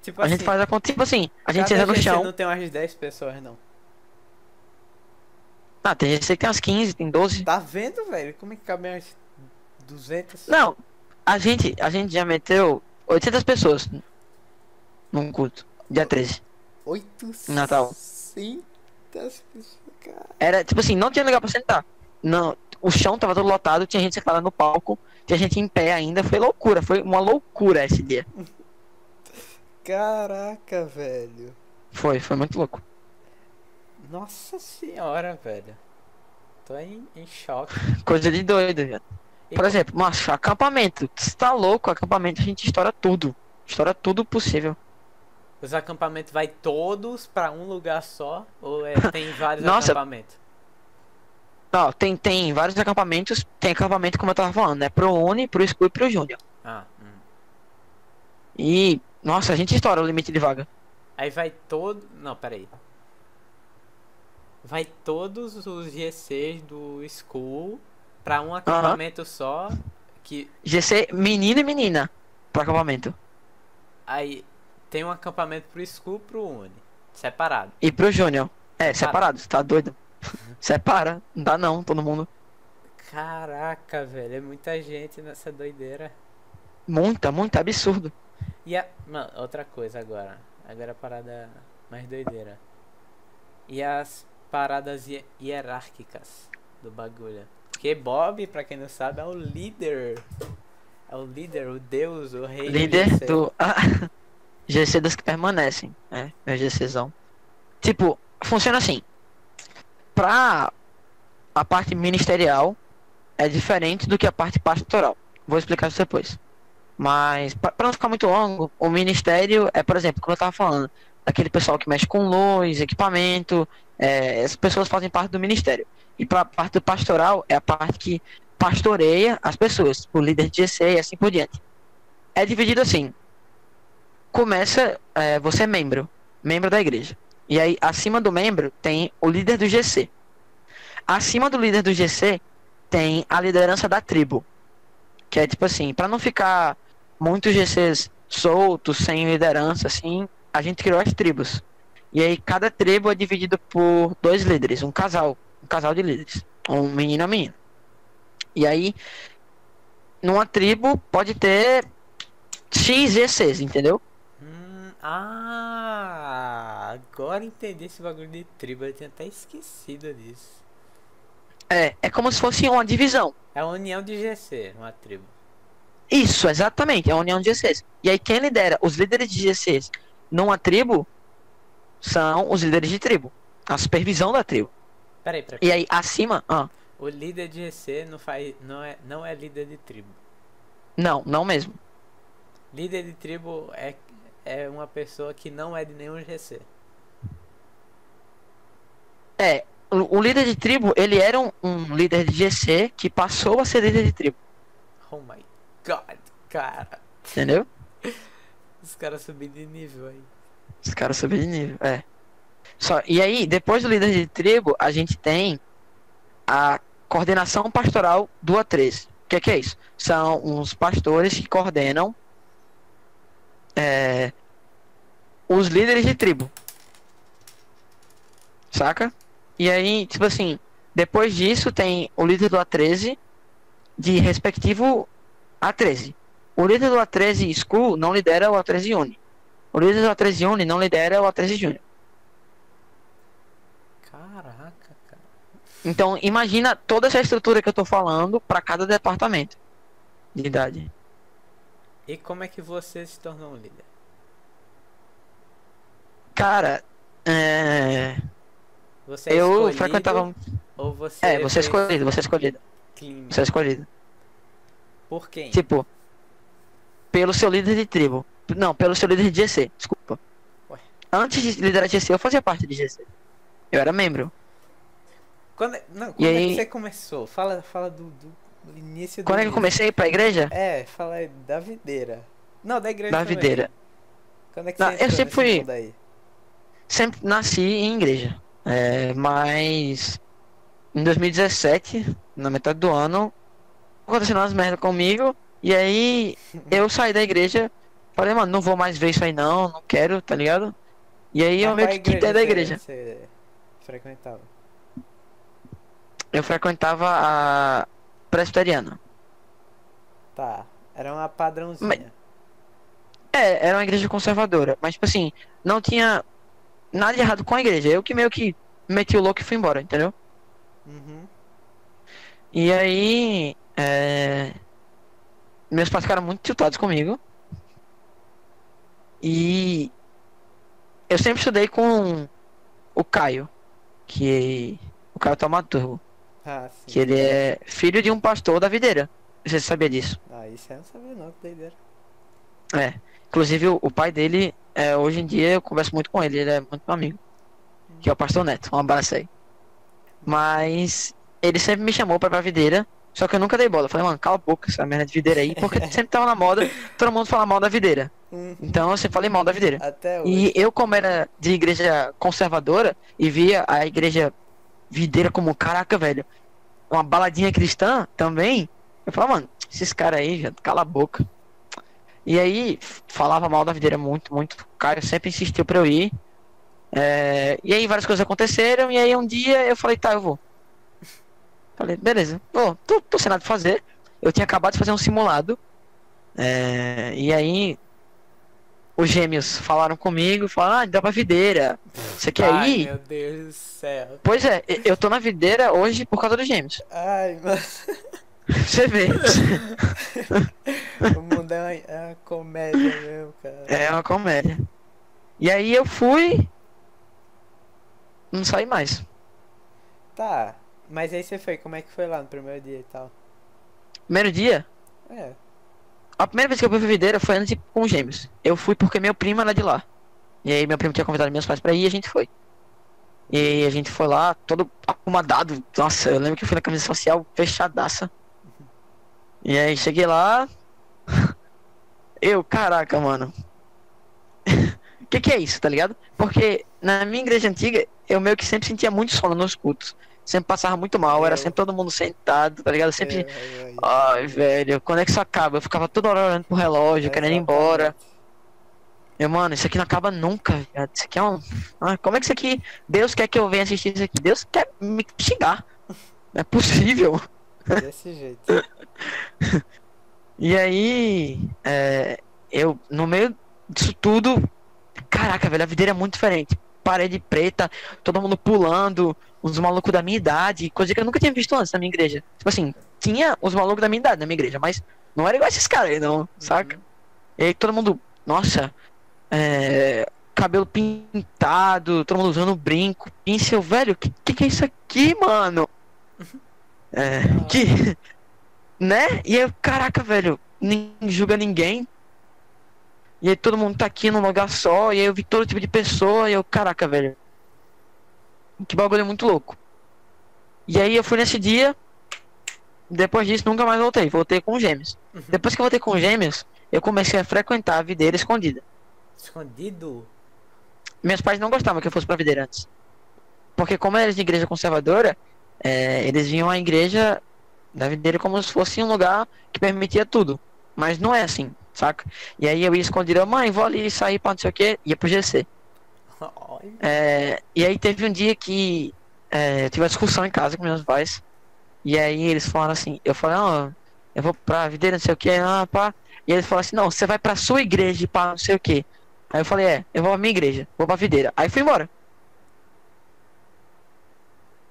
Tipo A assim, gente faz a conta, tipo assim, a gente entra no chão. não tem umas 10 pessoas, não. Ah, tem GC que tem umas 15, tem 12. Tá vendo, velho? Como é que cabe umas 200? Não, a gente, a gente já meteu 800 pessoas num culto, dia 13. 800 Natal. pessoas, cara. Era, tipo assim, não tinha lugar pra sentar. Não, o chão tava todo lotado, tinha gente sentada no palco, tinha gente em pé ainda, foi loucura, foi uma loucura esse dia. Caraca, velho. Foi, foi muito louco. Nossa senhora, velho. Tô em, em choque. Coisa de doido, velho. Por exemplo, macho, acampamento. Você tá louco? Acampamento a gente estoura tudo. Estoura tudo possível. Os acampamentos vai todos pra um lugar só? Ou é, tem vários Nossa. acampamentos? Não, tem, tem vários acampamentos. Tem acampamento, como eu tava falando, né? Pro Uni, pro School e pro Júnior. Ah, hum. E, nossa, a gente estoura o limite de vaga. Aí vai todo. Não, peraí. Vai todos os GCs do school pra um acampamento só. Que GC, menino e menina pro acampamento. aí tem um acampamento pro school e pro uni. Separado. E pro Júnior. É, Separado. você tá doido? Separa, não dá não, todo mundo. Caraca, velho, é muita gente nessa doideira. Muita, muito absurdo. E a. Mano, outra coisa agora. Agora a parada mais doideira. E as paradas hi- hierárquicas do bagulho. Porque Bob, pra quem não sabe, é o líder. É o líder, o deus, o rei Líder do. Ah, GC dos que permanecem. É, é GCzão. Tipo, funciona assim. Pra a parte ministerial é diferente do que a parte pastoral. Vou explicar isso depois. Mas, pra não ficar muito longo, o ministério é, por exemplo, como eu tava falando, aquele pessoal que mexe com luz, equipamento, é, as pessoas fazem parte do ministério. E pra parte do pastoral é a parte que pastoreia as pessoas, o líder de GC e assim por diante. É dividido assim. Começa, é, você é membro, membro da igreja. E aí, acima do membro, tem o líder do GC. Acima do líder do GC, tem a liderança da tribo. Que é tipo assim, para não ficar muitos GCs soltos, sem liderança, assim, a gente criou as tribos. E aí, cada tribo é dividido por dois líderes, um casal, um casal de líderes, um menino e uma menina. E aí, numa tribo pode ter X GCs, entendeu? Hum, ah, agora entendi esse bagulho de tribo. Eu tinha até esquecido disso. É, é como se fosse uma divisão. É a união de GC, uma tribo. Isso, exatamente, é a união de GCs. E aí quem lidera os líderes de GCs numa tribo são os líderes de tribo. A supervisão da tribo. Peraí, peraí. E aí acima, ah, O líder de GC não, faz, não, é, não é líder de tribo. não, não mesmo. Líder de tribo é, é uma pessoa que não é de nenhum GC. É, o, o líder de tribo, ele era um, um líder de GC que passou a ser líder de tribo, Oh my god, cara. entendeu? Os caras subiram de nível aí. Os caras subiram de nível, é. Só, e aí, depois do líder de tribo, a gente tem a coordenação pastoral do A13. O que, é que é isso? São uns pastores que coordenam é, os líderes de tribo. Saca? E aí, tipo assim, depois disso tem o líder do A13 de respectivo A13. O líder do A13 School não lidera o A13 Uni. O líder do A13 Uni não lidera o A13 Júnior. Caraca, cara. Então, imagina toda essa estrutura que eu tô falando para cada departamento de idade. E como é que você se tornou um líder? Cara, é... Você é eu frequentava. Ou você É, você é escolhido, você é escolhido. clínico? Você é escolhido. Por quem? Tipo, pelo seu líder de tribo. Não, pelo seu líder de GC, desculpa. Ué. Antes de liderar GC, eu fazia parte de GC. Eu era membro. Quando, é- não, quando E é aí- que você começou? Fala, fala do, do- do início do Quando é que eu comecei pra igreja? É, fala da videira. Não, da igreja Da também. videira. Quando é que Não, você eu sempre fui- mundo aí? Sempre nasci em igreja. É, mas em 2017, na metade do ano, aconteceu umas merda comigo. E aí eu saí da igreja. Falei, mano, não vou mais ver isso aí não, não quero, tá ligado? E aí eu meio que quitei da você- igreja. Você frequentava? Eu frequentava a presbiteriana. Tá. Era uma padrãozinha. Mas- É, era uma igreja conservadora. Mas, tipo assim, não tinha nada de errado com a igreja. Eu que meio que meti o louco e fui embora, entendeu? Uhum. E aí, é... meus pais ficaram muito tiltados comigo. E eu sempre estudei com o Caio, que o Caio Taumaturgo, Ah, sim. que ele é filho de um pastor da videira. Você sabia disso? Ah, isso eu não sabia não, que doideira. É. Inclusive o, o pai dele, é, hoje em dia eu converso muito com ele, ele é muito meu amigo. Que é o pastor Neto. Um abraço aí. Mas ele sempre me chamou pra ir pra videira. Só que eu nunca dei bola. Eu falei, mano, cala a boca essa merda de videira aí, porque sempre tava na moda, todo mundo fala mal da videira. Hum, Então eu sempre falei mal da videira. E eu, como era de igreja conservadora e via a igreja videira como, caraca, velho, uma baladinha cristã também, eu falava, mano, esses caras aí, já, cala a boca. E aí, falava mal da videira muito, muito. O Caio sempre insistiu pra eu ir. É, e aí várias coisas aconteceram, e aí um dia eu falei, tá, eu vou. Falei, beleza, tô, tô sem nada fazer. Eu tinha acabado de fazer um simulado. É, e aí os gêmeos falaram comigo, falaram, ah, dá pra videira. Você quer Ai, ir? meu Deus do céu. Pois é, eu tô na videira hoje por causa dos gêmeos. Ai, mano. Você vê. O mundo é uma, é uma comédia mesmo, cara. É uma comédia. E aí eu fui. Não saí mais. Tá. Mas aí você foi, como é que foi lá no primeiro dia e tal? Primeiro dia, É. a primeira vez que eu fui pra videira foi antes de ir com os gêmeos. Eu fui porque meu primo era de lá. E aí meu primo tinha convidado meus pais pra ir e a gente foi. E aí a gente foi lá, todo acomodado. Nossa, eu lembro que eu fui na camisa social fechadaça. E aí cheguei lá. Eu, caraca, mano. O que, que é isso, tá ligado? Porque na minha igreja antiga, eu meio que sempre sentia muito sono nos cultos. Sempre passava muito mal, era Eu. sempre todo mundo sentado, tá ligado? Sempre. Eu, eu, eu. Ai, velho, quando é que isso acaba? Eu ficava toda hora olhando pro relógio, querendo ir embora. Meu, mano, isso aqui não acaba nunca, viado. Isso aqui é um. Ah, como é que isso aqui. Deus quer que eu venha assistir isso aqui? Deus quer me xingar. Não é possível. Desse jeito. E aí, é, eu, no meio disso tudo, caraca, velho, a videira é muito diferente. Parede preta, todo mundo pulando, uns malucos da minha idade, coisa que eu nunca tinha visto antes na minha igreja. Tipo assim, tinha os malucos da minha idade na minha igreja, mas não era igual esses caras aí, não, saca? E aí todo mundo, nossa, é, cabelo pintado, todo mundo usando brinco, pincel, velho, que, que que é isso aqui, mano? É, que, né? E eu, caraca, velho, nem julga ninguém. E aí todo mundo tá aqui num lugar só, e aí eu vi todo tipo de pessoa, e eu, caraca, velho. Que bagulho muito louco. E aí eu fui nesse dia, depois disso nunca mais voltei, voltei com os gêmeos. Uhum. Depois que eu voltei com os gêmeos, eu comecei a frequentar a videira escondida. Escondido? Meus pais não gostavam que eu fosse pra videira antes. Porque como eles de igreja conservadora, é, eles viam a igreja da videira como se fosse um lugar que permitia tudo. Mas não é assim, saca? E aí eu ia escondido, mãe, vou ali sair pra não sei o que, ia pro GC. É, e aí teve um dia que é, eu tive uma discussão em casa com meus pais. E aí eles falaram assim, eu falei, não, eu vou pra videira, não sei o que, ah, pá. E eles falaram assim, não, você vai pra sua igreja, pá, não sei o que. Aí eu falei, é, eu vou pra minha igreja, vou pra videira. Aí fui embora.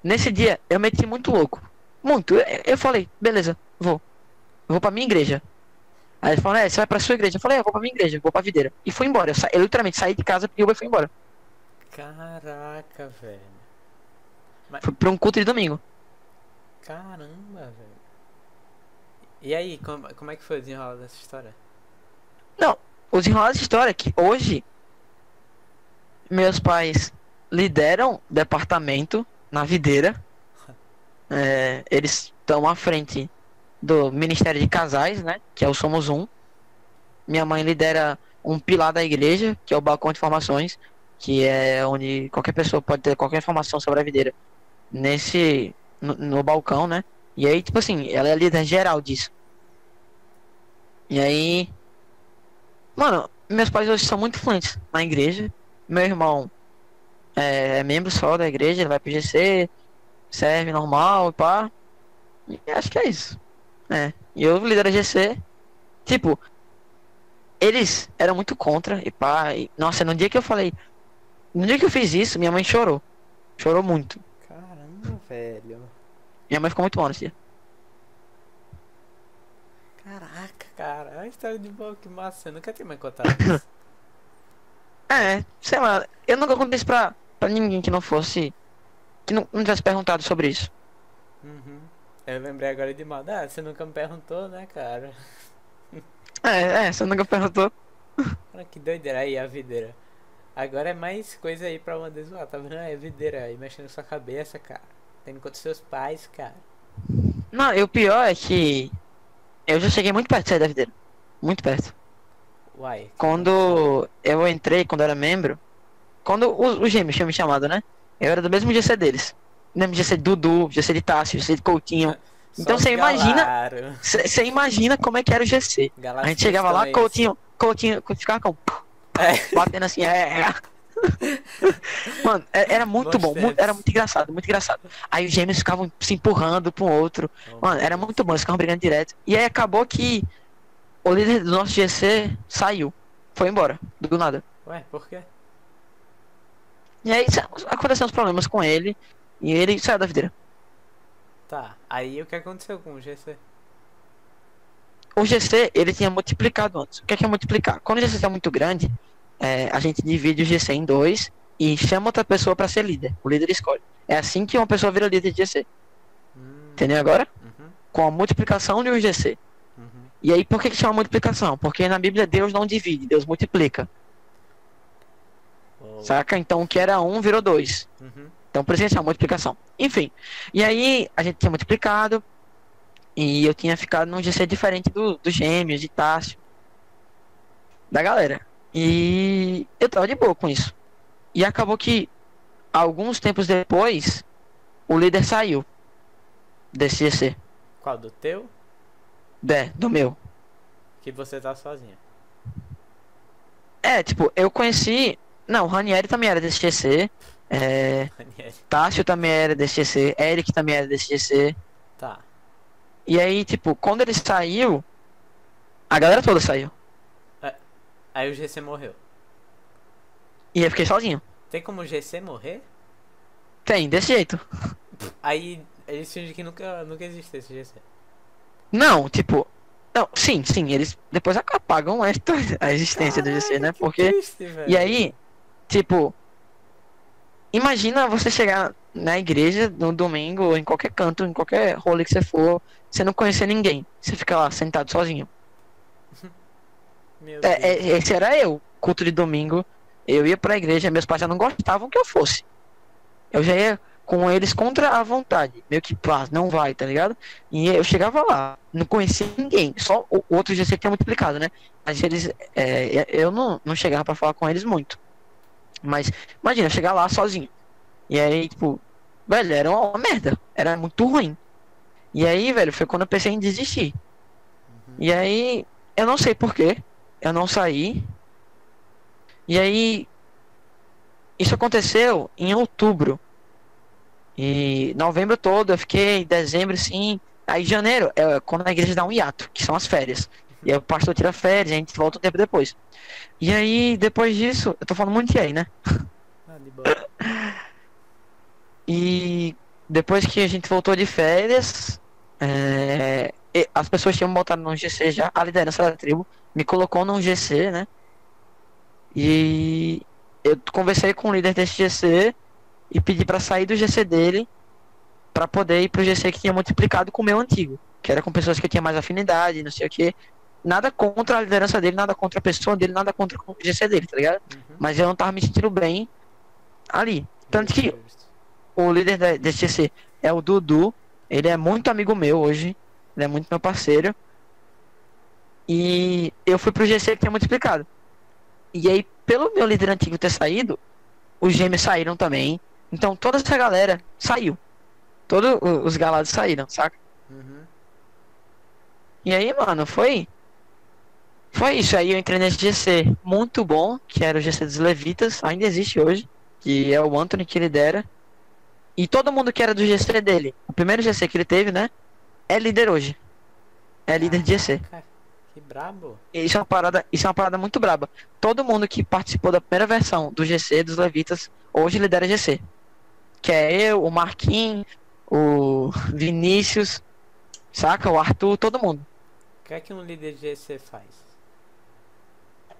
Nesse dia, eu meti muito louco. Muito. Eu, eu falei, beleza, vou. Vou pra minha igreja. Aí ele falou, é, você vai pra sua igreja. Eu falei, é, eu vou pra minha igreja, vou pra videira. E fui embora. Eu, sa... eu literalmente saí de casa, pedi Uber e fui embora. Caraca, velho. Fui pra um culto de domingo. Caramba, velho. E aí, como, como é que foi o desenrolar dessa história? Não, o desenrolar dessa história é que hoje meus pais lideram departamento na videira. É, eles estão à frente do Ministério de Casais, né? Que é o Somos Um. Minha mãe lidera um pilar da igreja, que é o Balcão de Informações, que é onde qualquer pessoa pode ter qualquer informação sobre a videira nesse no, no balcão, né? E aí, tipo assim, ela é líder geral disso. E aí, mano, meus pais hoje são muito influentes na igreja. Meu irmão é, é membro só da igreja, ele vai pro GC, serve normal pá. E acho que é isso. É. E eu lidero a GC. Tipo, eles eram muito contra e pá. E, nossa, no dia que eu falei. No dia que eu fiz isso, minha mãe chorou. Chorou muito. Caramba, velho. Minha mãe ficou muito mal nesse dia. Caraca, cara. A história de boa, que massa. Eu nunca tinha me contado isso. É, sei lá, eu nunca contei isso pra, pra ninguém que não fosse. Que não, não tivesse perguntado sobre isso. Uhum. Eu lembrei agora de mal. Ah, você nunca me perguntou, né, cara? É, é, você nunca perguntou. Olha que doideira aí a videira. Agora é mais coisa aí pra uma zoar, tá vendo? É videira aí mexendo sua cabeça, cara. Tendo contra seus pais, cara. Não, e o pior é que eu já cheguei muito perto de sair da videira. Muito perto. Uai. Quando eu entrei, quando eu era membro, quando os, os gêmeos tinham me chamado, né? Eu era do mesmo GC deles. Mesmo GC de Dudu, GC de Tássio, GC de Coutinho. Só Então você imagina, você imagina como é que era o GC. A gente chegava lá, também. Coutinho, Coutinho, ficava com É. batendo assim, é. é. Mano, é- era muito bom, mu- era muito engraçado, muito engraçado. Aí os gêmeos ficavam se empurrando um pro outro. Mano, era muito bom, eles ficavam brigando direto. E aí acabou que o líder do nosso GC saiu. Foi embora, do nada. Ué, por quê? E aí aconteceram uns problemas com ele. E ele saiu da videira. Tá. Aí o que aconteceu com o GC? O GC, ele tinha multiplicado antes. O que é, que é multiplicar? Quando o GC tá muito grande, é, a gente divide o GC em dois e chama outra pessoa pra ser líder. O líder escolhe. É assim que uma pessoa vira líder de GC. Hum, Entendeu agora? Uhum, Com a multiplicação de um GC. uhum. E aí, por que, que chama multiplicação? Porque na Bíblia Deus não divide, Deus multiplica. Oh, Saca? Então o que era um virou dois. uhum. Então por isso chama multiplicação. Enfim. E aí a gente tinha multiplicado. E eu tinha ficado num GC diferente do, dos gêmeos, de Tássio. Da galera. E eu tava de boa com isso. E acabou que alguns tempos depois o líder saiu desse GC. Qual do teu? É, do meu. Que você tá sozinha. É, tipo, eu conheci. Não, o Ranieri também era desse GC. É. Tássio também era desse GC. Eric também era desse GC. Tá. E aí, tipo, quando ele saiu, a galera toda saiu. Aí o GC morreu. E eu fiquei sozinho. Tem como o GC morrer? Tem, desse jeito. Aí eles fingem que nunca, nunca existiu esse GC. Não, tipo. Não, sim, sim, eles depois apagam a, história- a existência do GC, né? que Porque. triste. E aí, tipo. Imagina você chegar na igreja no domingo, ou em qualquer canto, em qualquer rolê que você for, você não conhecer ninguém. Você fica lá sentado sozinho. É, é, esse era eu, culto de domingo. Eu ia pra igreja, meus pais já não gostavam que eu fosse. Eu já ia com eles contra a vontade. Meio que, pá, não vai, tá ligado? E eu chegava lá, não conhecia ninguém. Só o outro GC tinha multiplicado, né? Mas eles. é, eu não, não chegava pra falar com eles muito. Mas, imagina, chegar lá sozinho. E aí, tipo, velho, era uma, uma merda. Era muito ruim. E aí, velho, foi quando eu pensei em desistir. E aí, eu não sei porquê. Eu não saí. E aí, isso aconteceu em outubro. E novembro todo eu fiquei, dezembro sim. Aí janeiro é quando a igreja dá um hiato, que são as férias. E aí o pastor tira férias, a gente volta um tempo depois. E aí, depois disso, eu tô falando muito de aí, né? Ah. E depois que a gente voltou de férias, é, as pessoas tinham botado no GC já, a liderança da tribo me colocou num GC, né? E eu conversei com o líder desse GC e pedi pra sair do GC dele pra poder ir pro GC que tinha multiplicado com o meu antigo, que era com pessoas que eu tinha mais afinidade, não sei o que. Nada contra a liderança dele, nada contra a pessoa dele, nada contra o GC dele, tá ligado? Uhum. Mas eu não tava me sentindo bem ali. Tanto que o líder desse GC é o Dudu. Ele é muito amigo meu hoje. Ele é muito meu parceiro. E eu fui pro GC que tinha multiplicado. E aí, pelo meu líder antigo ter saído, os gêmeos saíram também. Então toda essa galera saiu. Todos os galados saíram, saca? Uhum. E aí, mano, foi. Foi isso. Aí eu entrei nesse GC muito bom, que era o GC dos Levitas, ainda existe hoje, que é o Anthony que lidera. E todo mundo que era do GC dele, o primeiro GC que ele teve, né? É líder hoje. É líder de GC. Caraca, Que brabo. Isso é uma parada, isso é uma parada muito braba. Todo mundo que participou da primeira versão do GC dos Levitas hoje lidera GC. Que é eu, o Marquinhos, o Vinícius, saca? O Arthur, todo mundo. O que é que um líder de GC faz?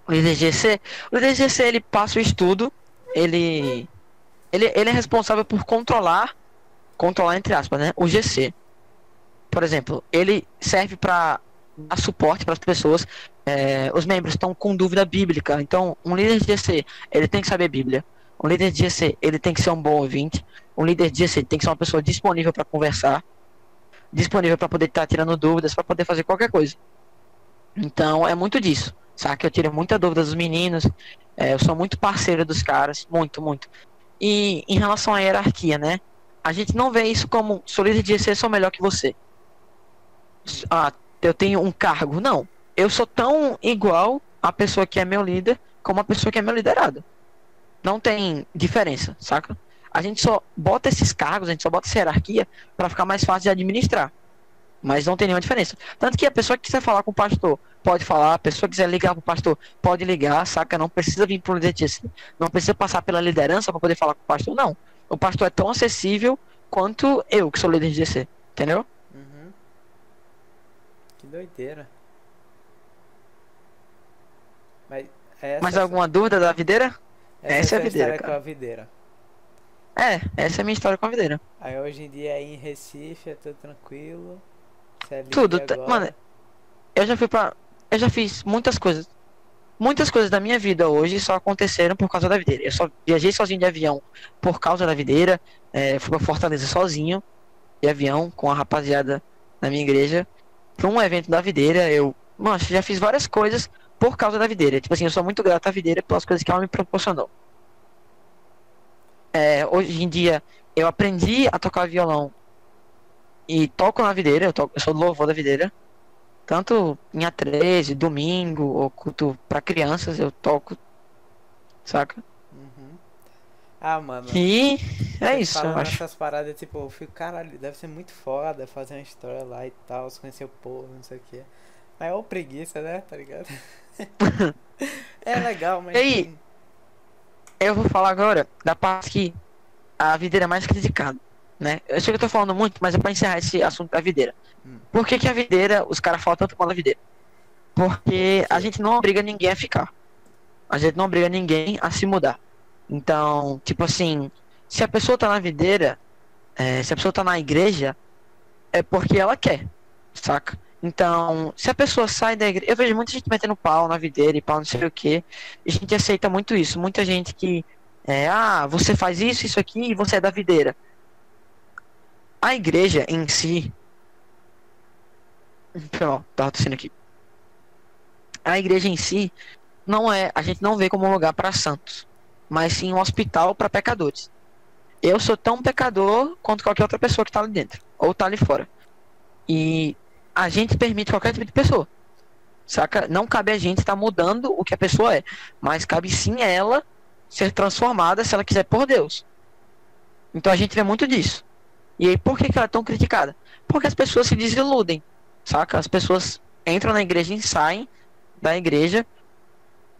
O líder GC, o líder GC ele passa o estudo, ele, ele, ele é responsável por controlar, controlar entre aspas, né, o GC. Por exemplo, ele serve para dar suporte para as pessoas. é, os membros estão com dúvida bíblica, então um líder de GC ele tem que saber Bíblia. Um líder de GC ele tem que ser um bom ouvinte. Um líder de GC tem que ser uma pessoa disponível para conversar, disponível para poder estar tirando dúvidas, para poder fazer qualquer coisa. Então é muito disso. Saca? Eu tiro muita dúvida dos meninos. é, eu sou muito parceiro dos caras. Muito, muito. E em relação à hierarquia, né? A gente não vê isso como sou líder de GC, sou melhor que você. Ah, eu tenho um cargo. Não. Eu sou tão igual a pessoa que é meu líder como a pessoa que é meu liderado. Não tem diferença, saca? A gente só bota esses cargos, a gente só bota essa hierarquia para ficar mais fácil de administrar. Mas não tem nenhuma diferença. Tanto que a pessoa que quiser falar com o pastor, pode falar. A pessoa que quiser ligar pro pastor, pode ligar, saca? Não precisa vir pro disso. Não precisa passar pela liderança para poder falar com o pastor, não. O pastor é tão acessível quanto eu, que sou líder de GC. Entendeu? Doideira. Mas essa Mais é- alguma dúvida da videira? essa, essa é a videira, cara. com a videira. É, essa é a minha história com a videira. Aí hoje em dia aí em Recife é tudo tranquilo. É Tudo, agora. mano, Eu já fui pra. Eu já fiz muitas coisas. Muitas coisas da minha vida hoje só aconteceram por causa da videira. Eu só viajei sozinho de avião por causa da videira. É, fui pra Fortaleza sozinho de avião com a rapaziada da minha igreja. Pra um evento da videira, eu. Mano, já fiz várias coisas por causa da videira. Tipo assim, eu sou muito grato à videira pelas coisas que ela me proporcionou. É, hoje em dia, eu aprendi a tocar violão e toco na videira. Eu, toco, eu sou louvor da videira. Tanto em A13, domingo, ou culto pra crianças, eu toco. Saca? Ah, mano. E é isso, eu acho. essas paradas, tipo, eu fico, caralho, deve ser muito foda fazer uma história lá e tal, conhecer o povo, não sei o que. Mas é uma preguiça, né? Tá ligado? é legal, mas. E aí? Eu vou falar agora da parte que a videira é mais criticada, né? Eu sei que eu tô falando muito, mas é pra encerrar esse assunto da videira. Hum. Por que, que a videira, os caras falam tanto mal da videira? Porque a gente não obriga ninguém a ficar. A gente não obriga ninguém a se mudar. Então, tipo assim, se a pessoa tá na videira, é, se a pessoa tá na igreja, é porque ela quer, saca? Então, se a pessoa sai da igreja. Eu vejo muita gente metendo pau na videira e pau não sei o que. E a gente aceita muito isso. Muita gente que. É, ah, você faz isso, isso aqui e você é da videira. A igreja em si. Ó, tava tossindo aqui. A igreja em si não é. A gente não vê como um lugar para santos, mas sim um hospital para pecadores. Eu sou tão pecador quanto qualquer outra pessoa que tá ali dentro, ou tá ali fora. E a gente permite qualquer tipo de pessoa. Saca? Não cabe a gente estar mudando o que a pessoa é, mas cabe sim ela ser transformada se ela quiser por Deus. Então a gente vê muito disso. E aí por que, que ela é tão criticada? Porque as pessoas se desiludem, saca? As pessoas entram na igreja e saem da igreja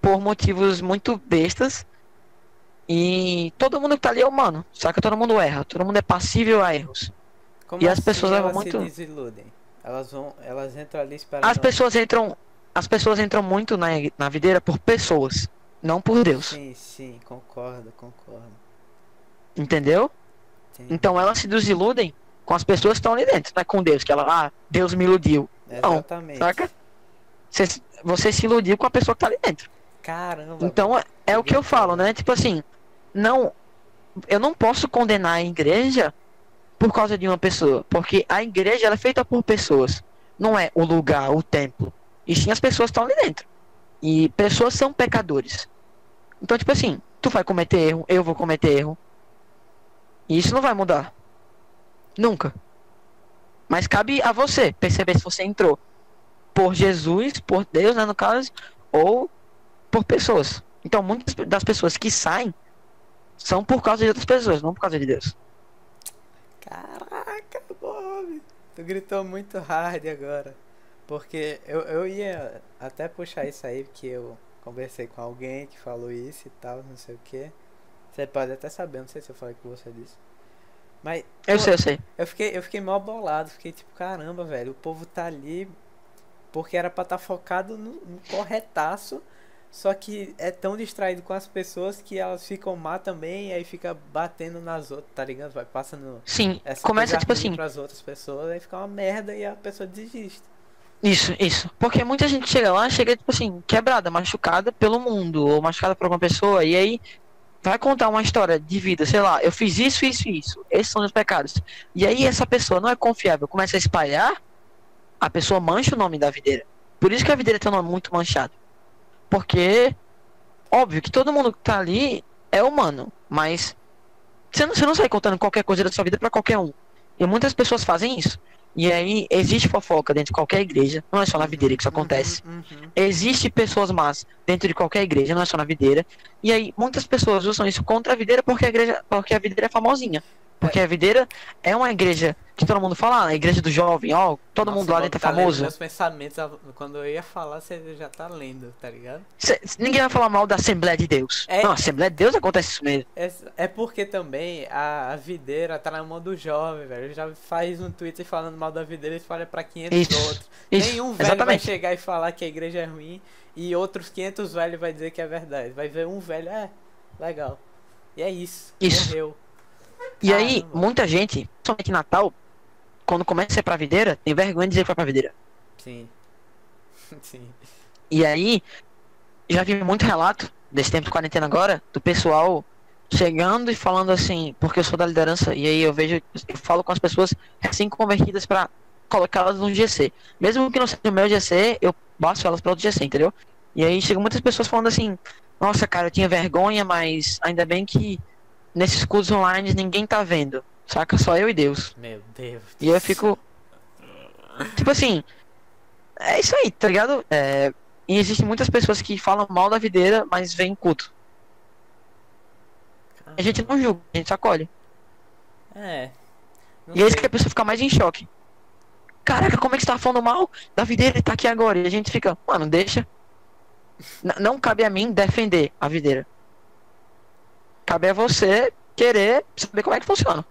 por motivos muito bestas E todo mundo que tá ali é humano, saca? Todo mundo erra, todo mundo é passível a erros. Como E as assim pessoas levam elas muito- se desiludem? Elas vão, elas entram ali esperando. As pessoas entram, as pessoas entram muito na, na videira por pessoas, não por Deus, Sim, sim, concordo, concordo. entendeu? Entendi. Então elas se desiludem com as pessoas que estão ali dentro, não é com Deus, que ela, ah, Deus me iludiu, não, Exatamente. saca? Você, você se iludiu com a pessoa que tá ali dentro. Caramba. Então é, é o que eu falo, né? Tipo assim, não. Eu não posso condenar a igreja por causa de uma pessoa. Porque a igreja ela é feita por pessoas. Não é o lugar, o templo. E sim as pessoas estão ali dentro. E pessoas são pecadores. Então, tipo assim, tu vai cometer erro, eu vou cometer erro. E isso não vai mudar. Nunca. Mas cabe a você perceber se você entrou por Jesus, por Deus, né, no caso, ou por pessoas. Então, muitas das pessoas que saem são por causa de outras pessoas, não por causa de Deus. Caraca, Bob. Tu gritou muito hard agora. Porque eu, eu ia até puxar isso aí, porque eu conversei com alguém que falou isso e tal, não sei o que. Você pode até saber, não sei se eu falei com você disso. Mas Eu sei, eu sei. eu fiquei, eu fiquei mal bolado, fiquei tipo, caramba, velho, o povo tá ali porque era pra estar focado no, no corretaço, só que é tão distraído com as pessoas que elas ficam má também, e aí fica batendo nas outras, tá ligado? Vai passando Sim, começa tipo assim. pras outras pessoas, aí fica uma merda e a pessoa desiste. Isso, isso. Porque muita gente chega lá, chega tipo assim, quebrada, machucada pelo mundo, ou machucada por alguma pessoa, e aí vai contar uma história de vida, sei lá, eu fiz isso, isso, isso. Esses são os pecados. E aí essa pessoa não é confiável, começa a espalhar, a pessoa mancha o nome da videira. Por isso que a videira tem um nome muito manchado. Porque, óbvio que todo mundo que tá ali é humano, mas você não, você não sai contando qualquer coisa da sua vida pra qualquer um. E muitas pessoas fazem isso. E aí existe fofoca dentro de qualquer igreja, não é só na videira que isso acontece. Uhum, uhum. Existe pessoas más dentro de qualquer igreja, não é só na videira. E aí muitas pessoas usam isso contra a videira porque a igreja, porque a videira é famosinha. Porque a videira é uma igreja que todo mundo fala, ah, a igreja do jovem, ó, todo Nossa, mundo lá dentro é tá famoso. Meus pensamentos, quando eu ia falar, você já tá lendo, tá ligado? Cê- ninguém vai falar mal da Assembleia de Deus. É- Não, a Assembleia de Deus acontece isso mesmo. É, é porque também a, a videira tá na mão do jovem, velho. Já faz um Twitter falando mal da videira e espalha pra 500 Isso, outros. Isso, Nenhum velho vai exatamente. chegar e falar que a igreja é ruim e outros 500 velhos vai dizer que é verdade. Vai ver um velho, é, legal. E é isso. Isso. Morreu. E aí, Caramba. muita gente, em Natal, quando começa a ir pra videira, tem vergonha de dizer que vai pra videira. Sim. Sim. E aí, já vi muito relato desse tempo de quarentena agora, do pessoal chegando e falando assim, porque eu sou da liderança, e aí eu vejo, eu falo com as pessoas recém-convertidas pra colocá-las no GC. Mesmo que não seja o meu GC, eu passo elas pra outro GC, entendeu? E aí chegam muitas pessoas falando assim, nossa cara, eu tinha vergonha, mas ainda bem que nesses cursos online ninguém tá vendo. Saca? Só eu e Deus. Meu Deus. E eu fico. Tipo assim. É isso aí, tá ligado? É, e existem muitas pessoas que falam mal da videira, mas vêm culto. A gente não julga, a gente acolhe. É. Não E é isso sei. que a pessoa fica mais em choque. Caraca, como é que você tá falando mal da videira e tá aqui agora? E a gente fica, mano, deixa. N- não cabe a mim defender a videira. Cabe a você querer saber como é que funciona.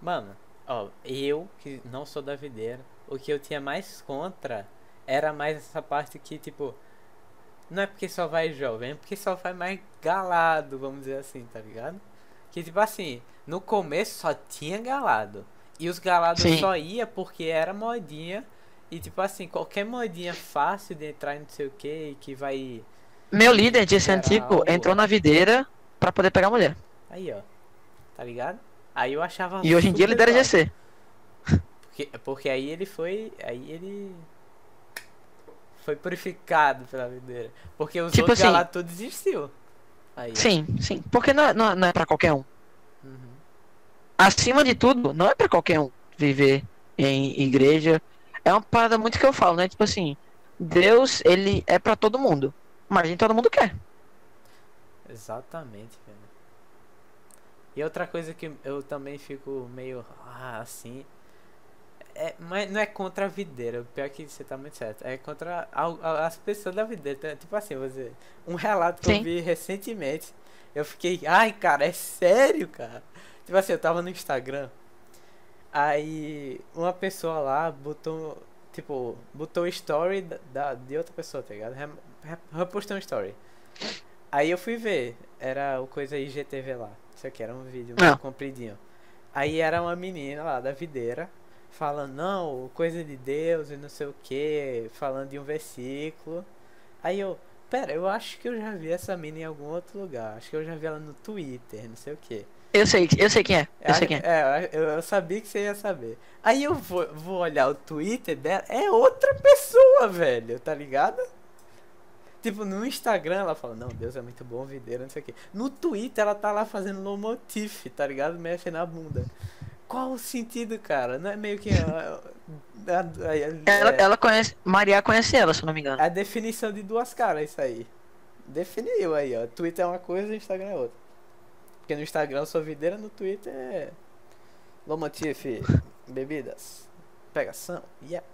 Mano, ó, eu que não sou da videira, o que eu tinha mais contra era mais essa parte que, tipo, não é porque só vai jovem, é porque só vai mais galado, vamos dizer assim, tá ligado? Que tipo assim, no começo só tinha galado. E os galados Sim. só ia porque era modinha. E tipo assim, qualquer modinha fácil de entrar em não sei o que, que vai. Meu líder Geral. antigo entrou na videira pra poder pegar mulher. Aí, ó. Tá ligado? Aí eu achava. E hoje em dia ele lidera hora. GC. Porque, porque aí ele foi. Aí ele. Foi purificado pela videira. Porque os Tipo outros assim- galados tudo desistiu. Aí. ó. Sim, sim. Porque não é, não é- não é pra qualquer um. Uhum. Acima de tudo, não é pra qualquer um viver em igreja. É uma parada muito que eu falo, né? Tipo assim, Deus, ele é pra todo mundo. Mas nem todo mundo quer. Exatamente, velho. E outra coisa que eu também fico meio ah, assim. é, mas não é contra a videira, pior que você tá muito certo. É contra a- a- as pessoas da videira. Então, Tipo assim, você. Um relato que eu Sim. vi recentemente. Eu fiquei, ai cara, é sério, cara. Tipo assim, eu tava no Instagram. Aí uma pessoa lá botou. Tipo, botou story da, da- de outra pessoa, tá ligado? Re- re- Repostou um story. Aí eu fui ver. Era o coisa IGTV lá. Isso aqui era um vídeo Ah. compridinho. Aí era uma menina lá da videira falando, não, coisa de Deus e não sei o que, falando de um versículo. Aí eu, pera, eu acho que eu já vi essa mina em algum outro lugar. Acho que eu já vi ela no Twitter, não sei o que. Eu sei, eu sei quem é. Eu sei quem é. É, eu, eu sabia que você ia saber. Aí eu vou, vou olhar o Twitter dela, é outra pessoa, velho, tá ligado? Tipo, no Instagram ela fala, não, Deus é muito bom, videira, não sei o que. No Twitter ela tá lá fazendo low motif, tá ligado? Mexendo na bunda. Qual o sentido, cara? Não é meio que. Ela, é, ela conhece. Maria conhece ela, se não me engano. a definição de duas caras, isso aí. Definiu aí, ó. Twitter é uma coisa e Instagram é outra. Porque no Instagram eu sou videira, no Twitter é. Lomotif, bebidas, pegação, yeah.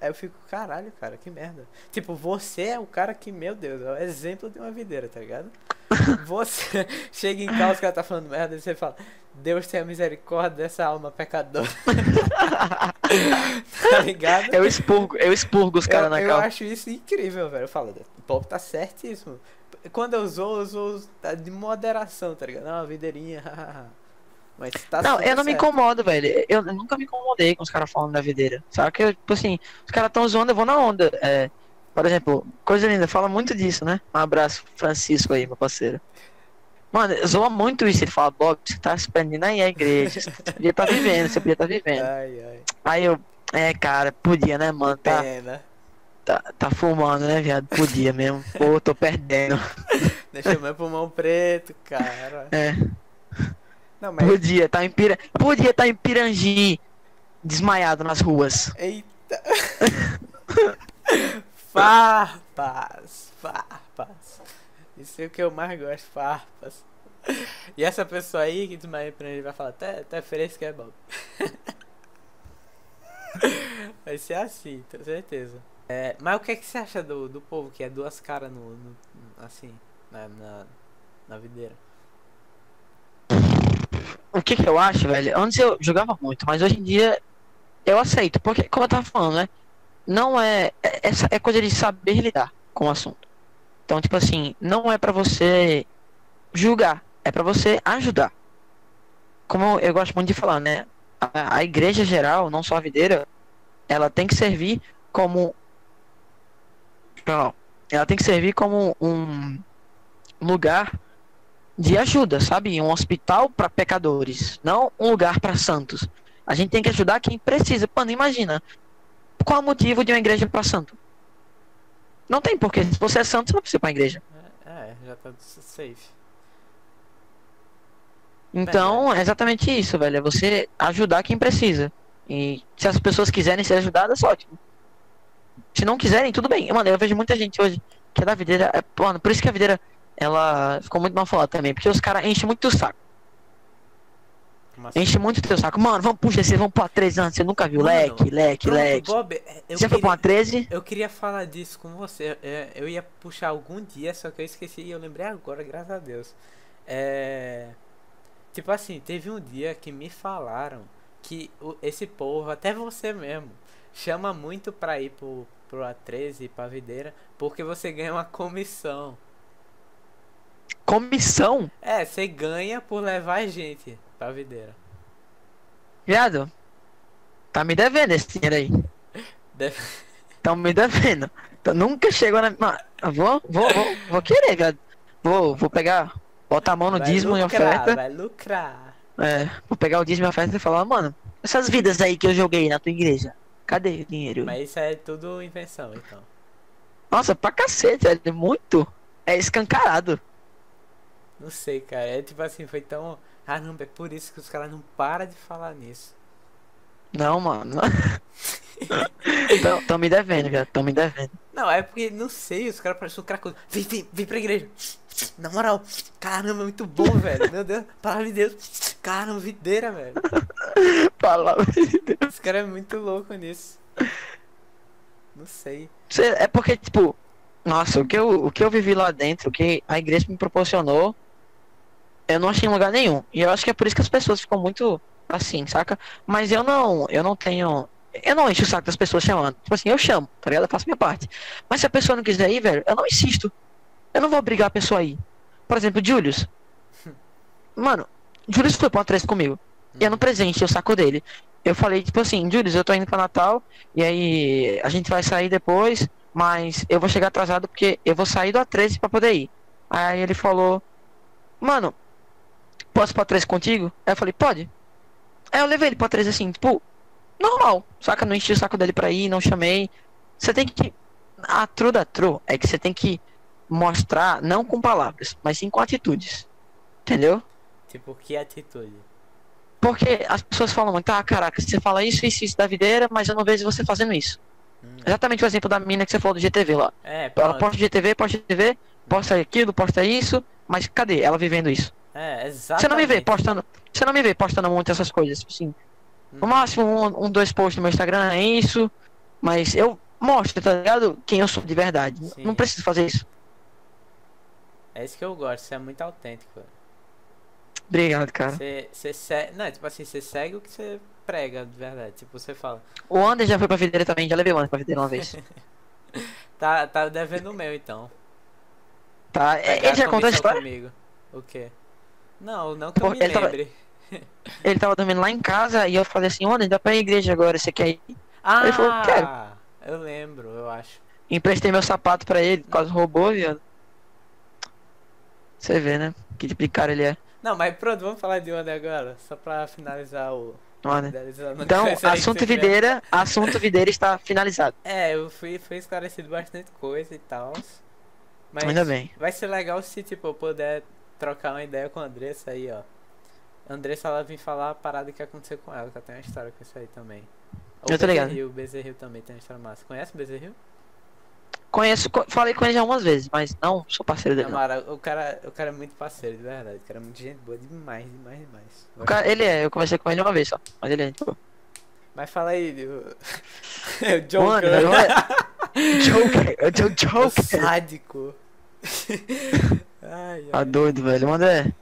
Aí eu fico, caralho, cara, que merda. Tipo, você é o cara que, meu Deus, é o exemplo de uma videira, tá ligado? Você chega em casa, os caras tá falando merda, e você fala, Deus tenha misericórdia dessa alma pecadora. tá ligado? Eu expurgo, eu expurgo os caras eu, na eu calça. acho isso incrível, velho. Eu falo, o povo tá certíssimo. Quando eu usou, eu usou tá de moderação, tá ligado? Não, videirinha, hahaha. Mas tá Não, eu não me certo. incomodo, velho. Eu nunca me incomodei com os caras falando da videira. Sabe que, tipo assim, os caras tão zoando, eu vou na onda. É, por exemplo, coisa linda, fala muito disso, né? Um abraço, Francisco aí, meu parceiro. Mano, zoa muito isso. Ele fala, Bob, você tá se prendendo aí a igreja. Você podia estar vivendo, você podia estar vivendo. Ai, ai. Aí eu, é, cara, podia, né, mano? Tá, Pena. tá, tá fumando, né, viado? Podia mesmo. Pô, tô perdendo. Deixa meu pulmão preto, cara. É, Não, mas. podia, tá em Pira... Podia estar em Pirangi, desmaiado nas ruas. Eita. farpas. Farpas. Isso é o que eu mais gosto, farpas. E essa pessoa aí que desmaia pra ele vai falar, até, até fresco é bom. Vai ser assim, tenho certeza. É, mas o que, é que você acha do, do povo que é duas caras no, no- assim, na, na, na videira? O que que eu acho, velho? Antes eu jogava muito, mas hoje em dia eu aceito, porque, como eu tava falando, né? Não é. é- é coisa de saber lidar com o assunto. Então, tipo assim, não é pra você julgar, é pra você ajudar. Como eu gosto muito de falar, né? A, a igreja geral, não só a videira, ela tem que servir como. Ela tem que servir como um lugar de ajuda, sabe? Um hospital para pecadores, não um lugar para santos. A gente tem que ajudar quem precisa. Mano, imagina. Qual o motivo de uma igreja para santo? Não tem porquê. Se você é santo, você não precisa ir pra igreja. É, é, já tá safe. Então, é exatamente isso, velho. É você ajudar quem precisa. E se as pessoas quiserem ser ajudadas, ótimo. Se não quiserem, tudo bem. Mano, eu vejo muita gente hoje que é da videira. É, mano, por isso que a videira ela ficou muito mal falada também. Porque os caras enchem muito o saco. Assim? Enche muito o teu saco. Mano, vamos pro GC, vamos pra 13 anos. Você nunca viu? Mano, leque, leque, Pronto, leque. Bob, eu Você foi pra queria, uma 13? eu queria falar disso com você. É, eu ia puxar algum dia, só que eu esqueci e eu lembrei agora, graças a Deus. É. Tipo assim, teve um dia que me falaram que esse povo, até você mesmo, chama muito pra ir pro, pro A13 e pra videira, porque você ganha uma comissão. Comissão? É, você ganha por levar gente pra videira. Viado. Tá me devendo esse dinheiro aí. Deve- Tão me devendo. Então, nunca chegou na. Mano, vou, vou, vou, vou querer, viado. Vou, vou pegar. Botar a mão no vai dízimo e lucrar, oferta. Vai lucrar. É, vou pegar o dízimo e oferta e falar, mano, essas vidas aí que eu joguei na tua igreja. Cadê o dinheiro? Mas isso é tudo invenção, então. Nossa, pra cacete, velho. Muito. É escancarado. Não sei, cara. É tipo assim, foi tão. Caramba, é por isso que os caras não param de falar nisso. Não, mano. tão, me devendo, viado. Tão me devendo. Não, é porque, não sei, os caras parecem um cracudo. Vem, vem, vem pra igreja. Na moral, caramba, é muito bom, velho. Meu Deus, palavra de Deus. Caramba, videira, velho. Palavra de Deus. Esse cara é muito louco nisso. Não sei. É porque, tipo, nossa, o que, eu, o que eu vivi lá dentro, o que a igreja me proporcionou, eu não achei em lugar nenhum. E eu acho que é por isso que as pessoas ficam muito assim, saca? Mas eu não, eu não tenho. Eu não encho o saco das pessoas chamando. Tipo assim, eu chamo, tá ligado? Eu faço minha parte. Mas se a pessoa não quiser ir, velho, eu não insisto. Eu não vou obrigar a pessoa a ir. Por exemplo, Julius. Mano, Julius foi pra uma três comigo. E eu no presente, eu saco dele. Eu falei, tipo assim, Julius, eu tô indo pra Natal. E aí a gente vai sair depois. Mas eu vou chegar atrasado porque eu vou sair do A13 pra poder ir. Aí ele falou, mano, posso ir pra 13 contigo? Aí eu falei, pode. Aí eu levei ele pra 13 assim, tipo, normal. Saca? Não enchi o saco dele pra ir, não chamei. Você tem que. A true da true é que você tem que mostrar, não com palavras, mas sim com atitudes. Entendeu? Tipo, que atitude? Porque as pessoas falam muito, ah, caraca, você fala isso, isso, isso da videira, mas eu não vejo você fazendo isso. Hum. Exatamente o exemplo da mina que você falou do GTV lá. É, Ela pronto. posta GTV, posta GTV, posta aquilo, posta isso, mas cadê ela vivendo isso? É, exatamente. Você não me vê postando, você não me vê postando muito essas coisas, tipo assim. No Uhum. máximo um, um, dois posts no meu Instagram é isso, mas eu mostro, tá ligado? Quem eu sou de verdade. Sim. Não preciso fazer isso. É isso que eu gosto, você é muito autêntico. Obrigado, cara. Você, você segue. Não, tipo assim, você segue o que você prega de verdade. Tipo, você fala, O Ander já foi pra videira também, já levei o Ander pra videira uma vez. tá, tá devendo o meu então. Tá? É, Ele já contou a história? Comigo. O quê? Não, não que eu Pô, me ele tava- lembre. Ele tava dormindo lá em casa e eu falei assim, Ander, dá pra ir à igreja agora, você quer ir? Ah, Ele falou, "Quero." eu lembro, eu acho. Emprestei meu sapato pra ele, quase roubou, viado. Você vê, né? Que tipo de cara ele é. Não, mas pronto, vamos falar de onde agora? Só pra finalizar o. A Então, assunto videira, assunto videira está finalizado. É, eu fui, fui esclarecido bastante coisa e tal. Mas Ainda bem. vai ser legal se, tipo, eu puder trocar uma ideia com a Andressa aí, ó. A Andressa, ela vem falar a parada que aconteceu com ela, que ela tem uma história com isso aí também. Eu tô ligado. Bezerril, o Bezerril também tem uma história massa. Conhece o Bezerril? Conheço, co- falei com ele já umas vezes, mas não sou parceiro dele. Amara, o cara, o cara é muito parceiro, de verdade. O cara é muito gente boa demais, demais, demais. O cara, ele é, eu conversei com ele uma vez só, mas ele é. Mas fala aí, o, o Mano, Joker. eu é- Joker, eu O Joker. sádico. ai, Tá ai. doido, velho. Manda.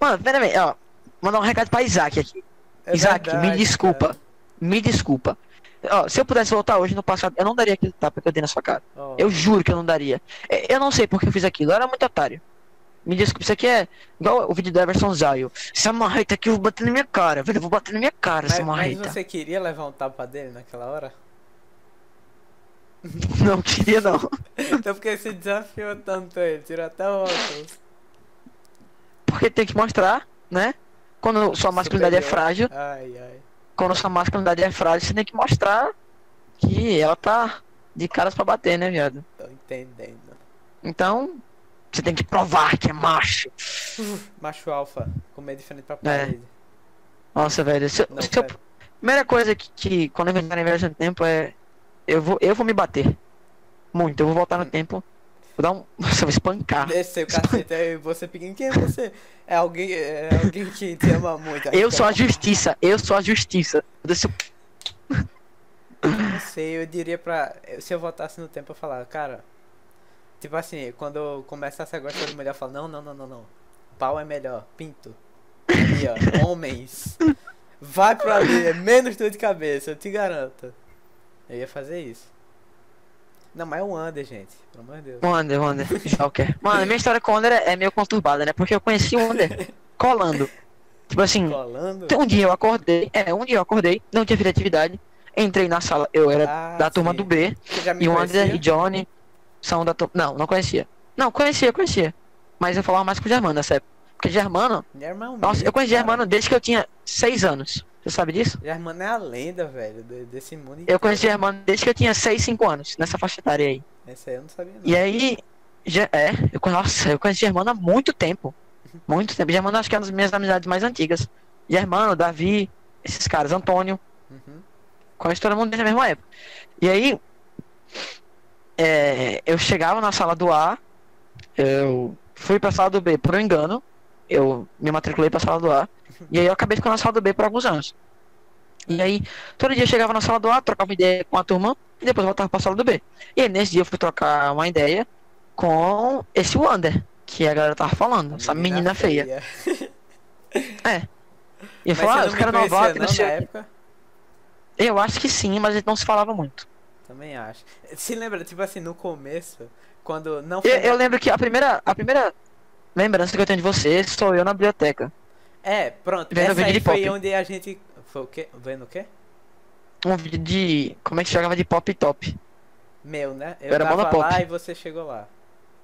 Mano, pera aí, ó. Mandar um recado pra Isaac aqui. É Isaac, me verdade, desculpa. cara. Me desculpa. Ó, se eu pudesse voltar hoje no passado, eu não daria aquele tapa que eu dei na sua cara. Ó, Eu juro que eu não daria. É, Eu não sei porque eu fiz aquilo, eu era muito otário. Me desculpa, isso aqui é igual o vídeo do Everson Zayo. Essa marreta aqui eu vou bater na minha cara, velho. Eu vou bater na minha cara mas, essa mas marreta. você queria levar um tapa dele naquela hora? Não queria, não. Então por que você desafiou tanto ele? Tirou até o óculos. Porque tem que mostrar, né? Quando sua masculinidade é frágil, Ai, ai. quando sua masculinidade é frágil, você tem que mostrar que ela tá de caras pra bater, né, viado? Tô entendendo. Então, você tem que provar que é macho. Macho alfa, comer diferente pra É. parede. Nossa, velho. Se, eu- Não, se eu- primeira coisa que, que quando eu viagem no tempo é. Eu vou, eu vou me bater. Muito. Eu vou voltar no tempo. Vou dar um. Nossa, vou espancar. Desceu o cacete aí, você pequeno. Quem é você? É alguém, é alguém que te ama muito. Aí Eu fica- sou a justiça. Eu sou a justiça. Eu desço- Não sei, eu diria pra. Se eu voltasse no tempo, eu falar, cara. Tipo assim, quando eu começasse a gostar de mulher, eu falo, não, não, não, não, não. Pau é melhor, pinto. Ali, ó, homens. Vai pra ali, é menos dor de cabeça, eu te garanto. Eu ia fazer isso. Não, mas é o Under, gente. Pelo amor de Deus. Wander, Wander. Joker. Mano, minha história com o Wander é meio conturbada, né? Porque eu conheci o Wander colando. Tipo assim, Colando? um dia eu acordei. É, um dia eu acordei, não tinha feito atividade. Entrei na sala, eu era Ah, da turma sim. do B. Você já me E o conhecia? e Johnny são da turma. Não, não conhecia. Não, conhecia, conhecia. Mas eu falava mais com o Germano nessa época. Porque Germano. Um Nossa, eu conheci cara. Germano desde que eu tinha 6 anos. Você sabe disso? Germano é a lenda, velho, de- desse mundo Eu inteiro. conheci Germano desde que eu tinha 6, 5 anos. Nessa faixa etária aí. Esse aí eu não sabia, não. E aí. Já, é, eu, nossa, eu conheci Germano há muito tempo. Muito tempo. Germano acho que é uma das minhas amizades mais antigas. Germano, Davi, esses caras, Antônio. Uhum. Conheço todo mundo desde a mesma época. E aí, é, eu chegava na sala do A, eu fui pra sala do B por um engano, eu me matriculei pra sala do A, e aí eu acabei ficando na sala do B por alguns anos. E aí, todo dia eu chegava na sala do A, trocava uma ideia com a turma e depois voltava pra sala do B. E aí, nesse dia eu fui trocar uma ideia com esse Wander, que a galera tava falando, essa menina feia. É. E eu falava, ah, os caras novatos, não, não sei. época? Eu acho que sim, mas a gente não se falava muito. Também acho. Se lembra, tipo assim, no começo, quando não Eu, foi... eu lembro que a primeira, a primeira lembrança que eu tenho de você sou eu na biblioteca. É, pronto. Vendo essa vídeo aí de foi pop. onde a gente... Foi o quê? Vendo o quê? Um vídeo de. Como é que jogava de pop top? Meu, né? Eu Era tava lá e você chegou lá.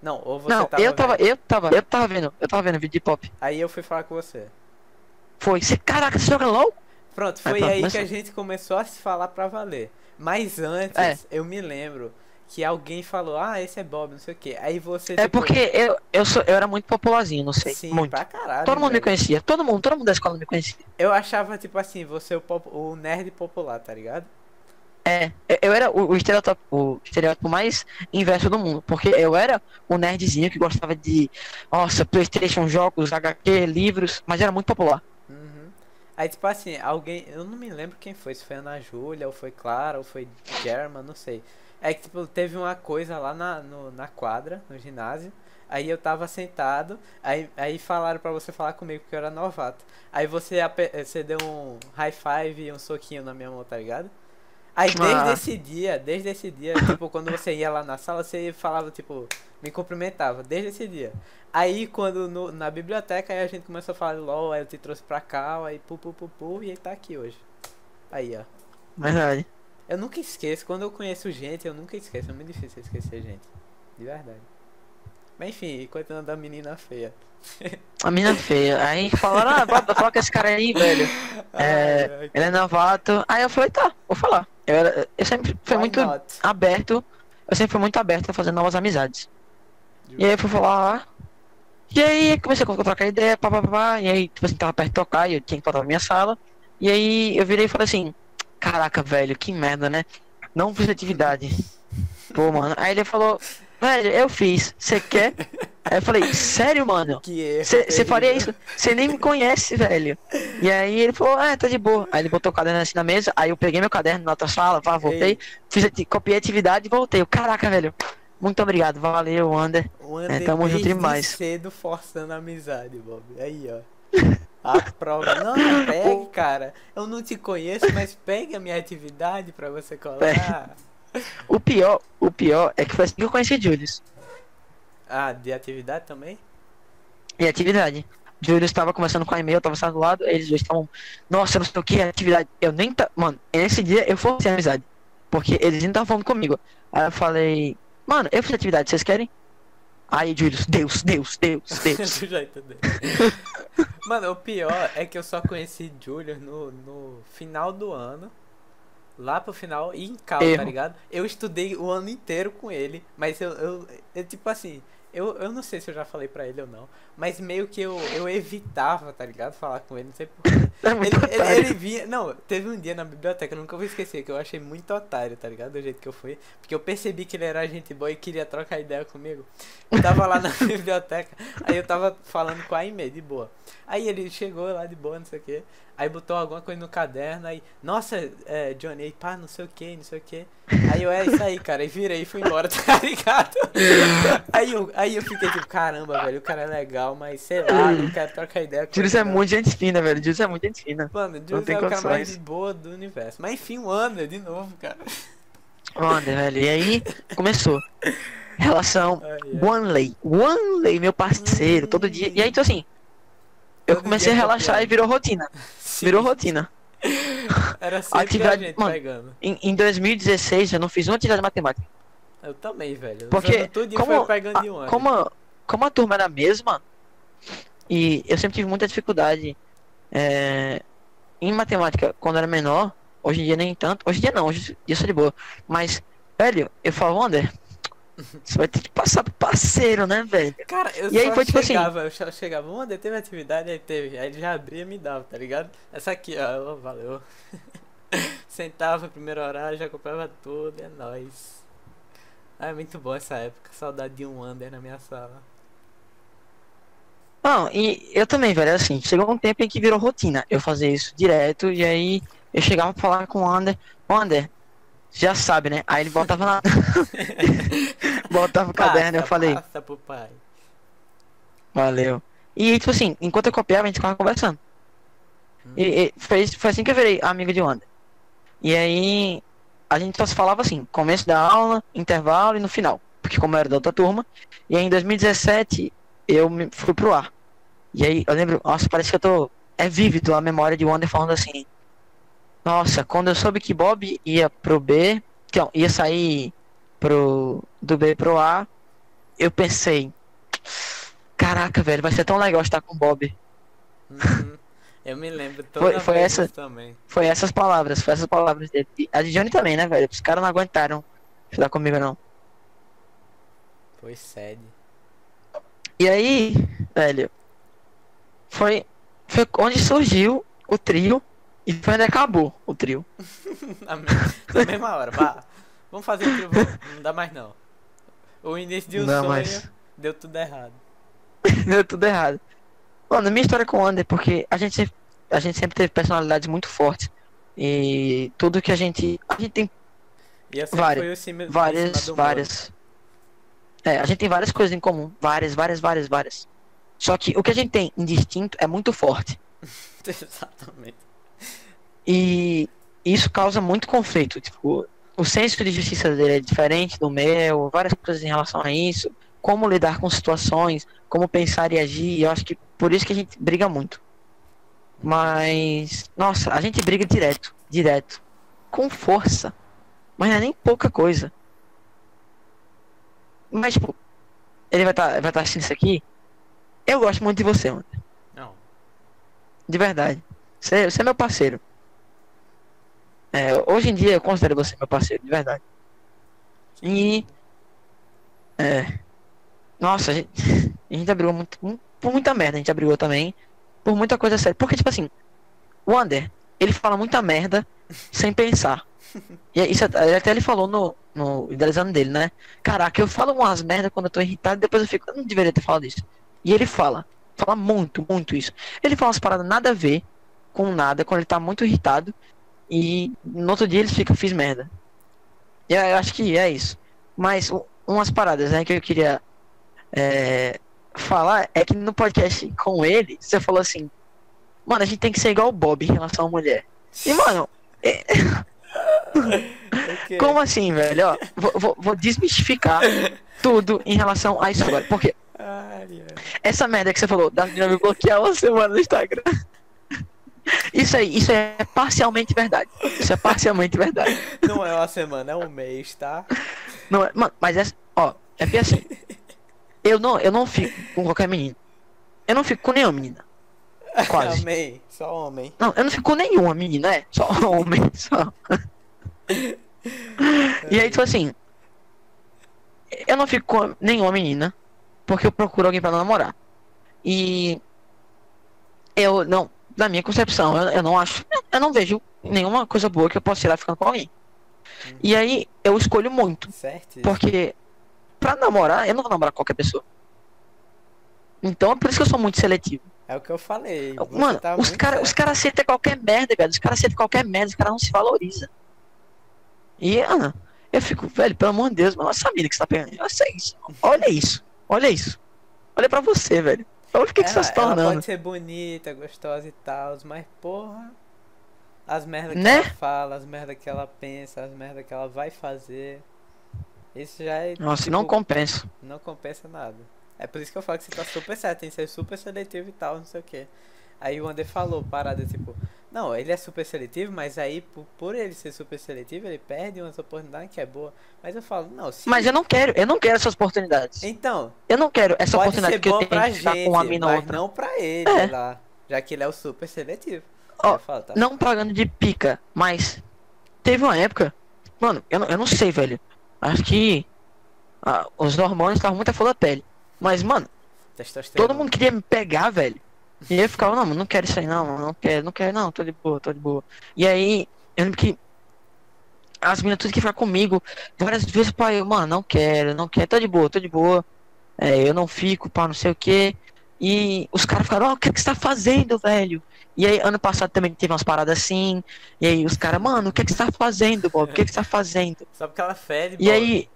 Não, ou você não, tava eu tava, vendo. eu tava, eu tava vendo, eu tava vendo vídeo de pop. Aí eu fui falar com você. Foi, você, caraca, você joga LOL? Pronto, Aí foi pronto, aí que começou. a gente começou a se falar pra valer. Mas antes, É. eu me lembro que alguém falou, ah, esse é Bob, não sei o que. Aí você. É tipo, porque eu, eu, sou, eu era muito popularzinho, não sei. Sim, muito. pra caralho. Todo mundo me velho. conhecia, todo mundo, todo mundo da escola me conhecia. Eu achava, tipo assim, você o, pop- o nerd popular, tá ligado? É, eu- era o, o, estereótipo, o estereótipo mais inverso do mundo, porque eu era o nerdzinho que gostava de, nossa, Playstation, jogos, HQ, livros, mas era muito popular. Uhum. Aí, tipo assim, alguém. Eu não me lembro quem foi, se foi Ana Júlia, ou foi Clara, ou foi German, não sei. É que, tipo, teve uma coisa lá na, no- na quadra, no ginásio. Aí eu tava sentado, aí, aí falaram pra você falar comigo que eu era novato. Aí você, eh, você deu um high five e um soquinho na minha mão, tá ligado? Aí desde Ah. esse dia, desde esse dia, tipo, quando você ia lá na sala, você falava, tipo, me cumprimentava, desde esse dia. Aí quando no- na biblioteca aí a gente começou a falar LOL, aí eu te trouxe pra cá, aí pu pu pu pu, e ele tá aqui hoje. Aí, ó. Verdade. Eu nunca esqueço, quando eu conheço gente, eu nunca esqueço, é muito difícil esquecer gente. De verdade. Mas enfim, continuando da menina feia. A menina feia. Aí falaram, ah, bota, fala com esse cara aí, velho. É, Ai, ai, ele é novato. Aí eu falei, tá, vou falar. Eu, era, eu sempre fui why muito not? aberto. Eu sempre fui muito aberto a fazer novas amizades. E aí eu fui falar. E aí comecei a trocar ideia, pá, pá, pá, pá, E aí, tipo assim, tava perto de tocar e eu tinha que voltar pra minha sala. E aí eu virei e falei assim, caraca, velho, que merda, né? Não fiz atividade. Pô, mano. Aí ele falou, velho, eu fiz. Você quer? Aí eu falei, sério, mano? Você faria isso? Você nem me conhece, velho. E aí ele falou, ah, tá de boa. Aí ele botou o caderno assim na mesa, aí eu peguei meu caderno na outra sala, pá, voltei, Ei. fiz, ati- copiei a atividade e voltei. Eu, Caraca, velho. Muito obrigado, valeu, Ander. O É, tamo junto demais. cedo forçando a amizade, Bob. Aí, ó. A prova. Não, pegue, cara. Eu não te conheço, mas pegue a minha atividade pra você colar. O pior, o pior é que foi assim que eu conheci Julius. Ah, de atividade também? E atividade. Julius tava conversando com a e-mail, eu tava sentado do lado, eles dois estavam, nossa, não sei o que, atividade. Eu nem tá. Mano, nesse dia eu forcei a amizade. Porque eles nem estavam falando comigo. Aí eu falei, mano, eu fiz atividade, vocês querem? Aí Julius, Deus, Deus, Deus, Deus. Mano, o pior é que eu só conheci Julius no, no final do ano. Lá pro final e em cal, tá ligado? Eu estudei o ano inteiro com ele, mas eu, eu, eu, tipo assim, eu, eu não sei se eu já falei pra ele ou não, mas meio que eu, eu evitava, tá ligado? Falar com ele, não sei porquê. É Ele, ele, ele vinha. Não, teve um dia na biblioteca, eu nunca vou esquecer, que eu achei muito otário, tá ligado? Do jeito que eu fui. Porque eu percebi que ele era gente boa e queria trocar ideia comigo. Eu tava lá na biblioteca, aí eu tava falando com a Aimee, de boa. Aí ele chegou lá de boa, não sei o que. Aí botou alguma coisa no caderno, aí, nossa, é, Johnny, aí, pá, não sei o que, não sei o que. Aí eu, é isso aí, cara, e virei e fui embora, tá ligado? Aí eu, aí eu fiquei tipo, caramba, velho, o cara é legal, mas sei lá, não quero trocar ideia Julius é muito gente fina, velho. Julius é muito gente fina. Mano, Julius é o cara mais de boa do universo. Mas enfim, o Ander, de novo, cara. Ander, velho. E aí começou. Relação Ai, ai. Wanley. Wanley, meu parceiro, todo dia. E aí, então assim, eu comecei a relaxar e virou rotina. Sim, Virou rotina. Era sempre Atividade- a gente mano, pegando. Em, em 2016 eu não fiz uma atividade de matemática. Eu também, velho. Porque como, foi pegando a, um como, a- como a turma era a mesma, e eu sempre tive muita dificuldade é, em matemática quando era menor, hoje em dia nem tanto, hoje em dia não, hoje em dia eu sou de boa. Mas, velho, eu falo, Wander, você vai ter que passar pro parceiro, né, velho? Cara, eu E aí foi tipo assim- chegava, eu só chegava, o Ander teve atividade, aí teve. Aí ele já abria e me dava, tá ligado? Essa aqui, ó, ó, valeu. Sentava, primeiro horário, já comprava tudo, é nóis. Ah, é muito bom essa época, saudade de um Ander na minha sala. Não, e eu também, velho, assim, chegou um tempo em que virou rotina eu fazer isso direto, e aí eu chegava pra falar com o Ander, "Ô, Ander, já sabe, né? Aí ele botava na. botava o caderno, eu Passa, falei, Passa pro pai. valeu. E tipo assim, enquanto eu copiava, a gente ficava conversando. E, e foi, foi assim que eu virei amigo de Wander. E aí a gente só se falava assim, começo da aula, intervalo e no final. Porque como eu era da outra turma, e aí em 2017 eu fui pro ar. E aí eu lembro, nossa, parece que eu tô. É vívido a memória de Wander falando assim. Nossa, quando eu soube que Bob ia pro B, ó, ia sair pro do B pro A, eu pensei, caraca, velho, vai ser tão legal estar com Bob. Uhum. Eu me lembro Foi- foi essa- também. Foi essas palavras, foi essas palavras dele. E a de Johnny também, né, velho? Os caras não aguentaram ficar comigo, não. Foi sede. E aí, velho, foi, foi onde surgiu o trio e foi onde acabou o trio. Na, me- na mesma hora. Vá. Vamos fazer o vou. Não dá mais não. O início de um Não, sonho mas- deu tudo errado. Deu tudo errado. Mano, minha história com o Ander, porque a gente, sempre- a gente sempre teve personalidades muito fortes. E tudo que a gente. A gente tem E Várias- cima, várias, várias. É, a gente tem várias coisas em comum. Várias, várias, várias, várias. Só que o que a gente tem em distinto é muito forte. Exatamente. E isso causa muito conflito. Tipo, o senso de justiça dele é diferente do meu, várias coisas em relação a isso. Como lidar com situações, como pensar e agir. Eu acho que por isso que a gente briga muito. Mas, nossa, a gente briga direto, direto. Com força. Mas não é nem pouca coisa. Mas, tipo, ele vai estar vai tá assistindo isso aqui. Eu gosto muito de você, mano. Não. De verdade. Você, você é meu parceiro. É, hoje em dia eu considero você meu parceiro, de verdade. E. É. Nossa, a gente, a gente já brigou muito, mu- por muita merda, a gente já brigou também. Por muita coisa séria. Porque, tipo assim, o Wander, ele fala muita merda sem pensar. E isso até até ele falou no, no idealizando dele, né? Caraca, eu falo umas merda quando eu tô irritado, depois eu fico, eu não deveria ter falado isso. E ele fala, fala muito, muito isso. Ele fala umas paradas nada a ver com nada quando ele tá muito irritado. E no outro dia ele fica, fiz merda. E eu acho que é isso. Mas umas paradas né, que eu queria é, falar é que no podcast com ele, você falou assim, mano, a gente tem que ser igual o Bob em relação à mulher. E, mano, Ok. como assim, velho? Ó, vou, vou, vou desmistificar tudo em relação a isso agora. Porque ai. essa merda que você falou, da menina me bloquear uma semana no Instagram. Isso aí, isso é parcialmente verdade. Isso é parcialmente verdade. Não é uma semana, é um mês, tá? Não é, mas é, ó, é porque assim, eu não, eu não fico com qualquer menino. Eu não fico com nenhuma menina. Quase. Amém. Só homem. Não, eu não fico com nenhuma menina, é. Só homem, só. E aí, tipo assim, eu não fico com nenhuma menina, porque eu procuro alguém pra namorar. E eu não, na minha concepção, eu, eu não acho, eu não vejo nenhuma coisa boa que eu possa tirar ficando com alguém. E aí eu escolho muito. Certo? Porque pra namorar, eu não vou namorar qualquer pessoa. Então é por isso que eu sou muito seletivo. É o que eu falei. você Mano, tá os caras cara aceitam qualquer merda, velho. Os caras aceitam qualquer merda, os caras não se valorizam. E, Ana, eu fico, velho, pelo amor de Deus, mano, olha essa mina que você tá pegando. Olha isso. Olha isso. Olha isso. Olha pra você, velho. Olha o que, que você tá se Ela, ela tornando. pode ser bonita, gostosa e tal, mas porra. As merdas que Né? ela fala, as merdas que ela pensa, as merdas que ela vai fazer. Isso já é. Nossa, tipo, não compensa. não compensa nada. É por isso que eu falo que você tá super certo, tem que ser super seletivo e tal, não sei o que. Aí o André falou, parada, tipo, não, ele é super seletivo, mas aí por, por ele ser super seletivo, ele perde umas oportunidades que é boa. Mas eu falo, não, se. Mas eu não quero, eu não quero essas oportunidades. Então, Eu não quero essa oportunidade que eu tenho pra gente, com uma mina mas outra. não pra ele É. lá. Já que ele é o super seletivo. Ó, falo, tá Não pagando de pica, mas teve uma época, mano, eu não, eu não sei, velho. Acho que ah, os hormônios estavam muito a flor da pele. Mas, mano, todo mundo queria me pegar, velho. E eu ficava, não, não quero isso aí, não, mano, não quero, não quero, não, tô de boa, tô de boa. E aí, eu lembro que as meninas tudo que ficar comigo, várias vezes, pai, eu, mano, não quero, não quero, tô de boa, tô de boa. É, eu não fico, pá, não sei o que. E os caras ficaram, ó, o que, é que você tá fazendo, velho? E aí, ano passado também teve umas paradas assim. E aí, os caras, mano, o que, é que você tá fazendo, Bob? O que, é que você tá fazendo? Só porque ela fede, E Bob. aí.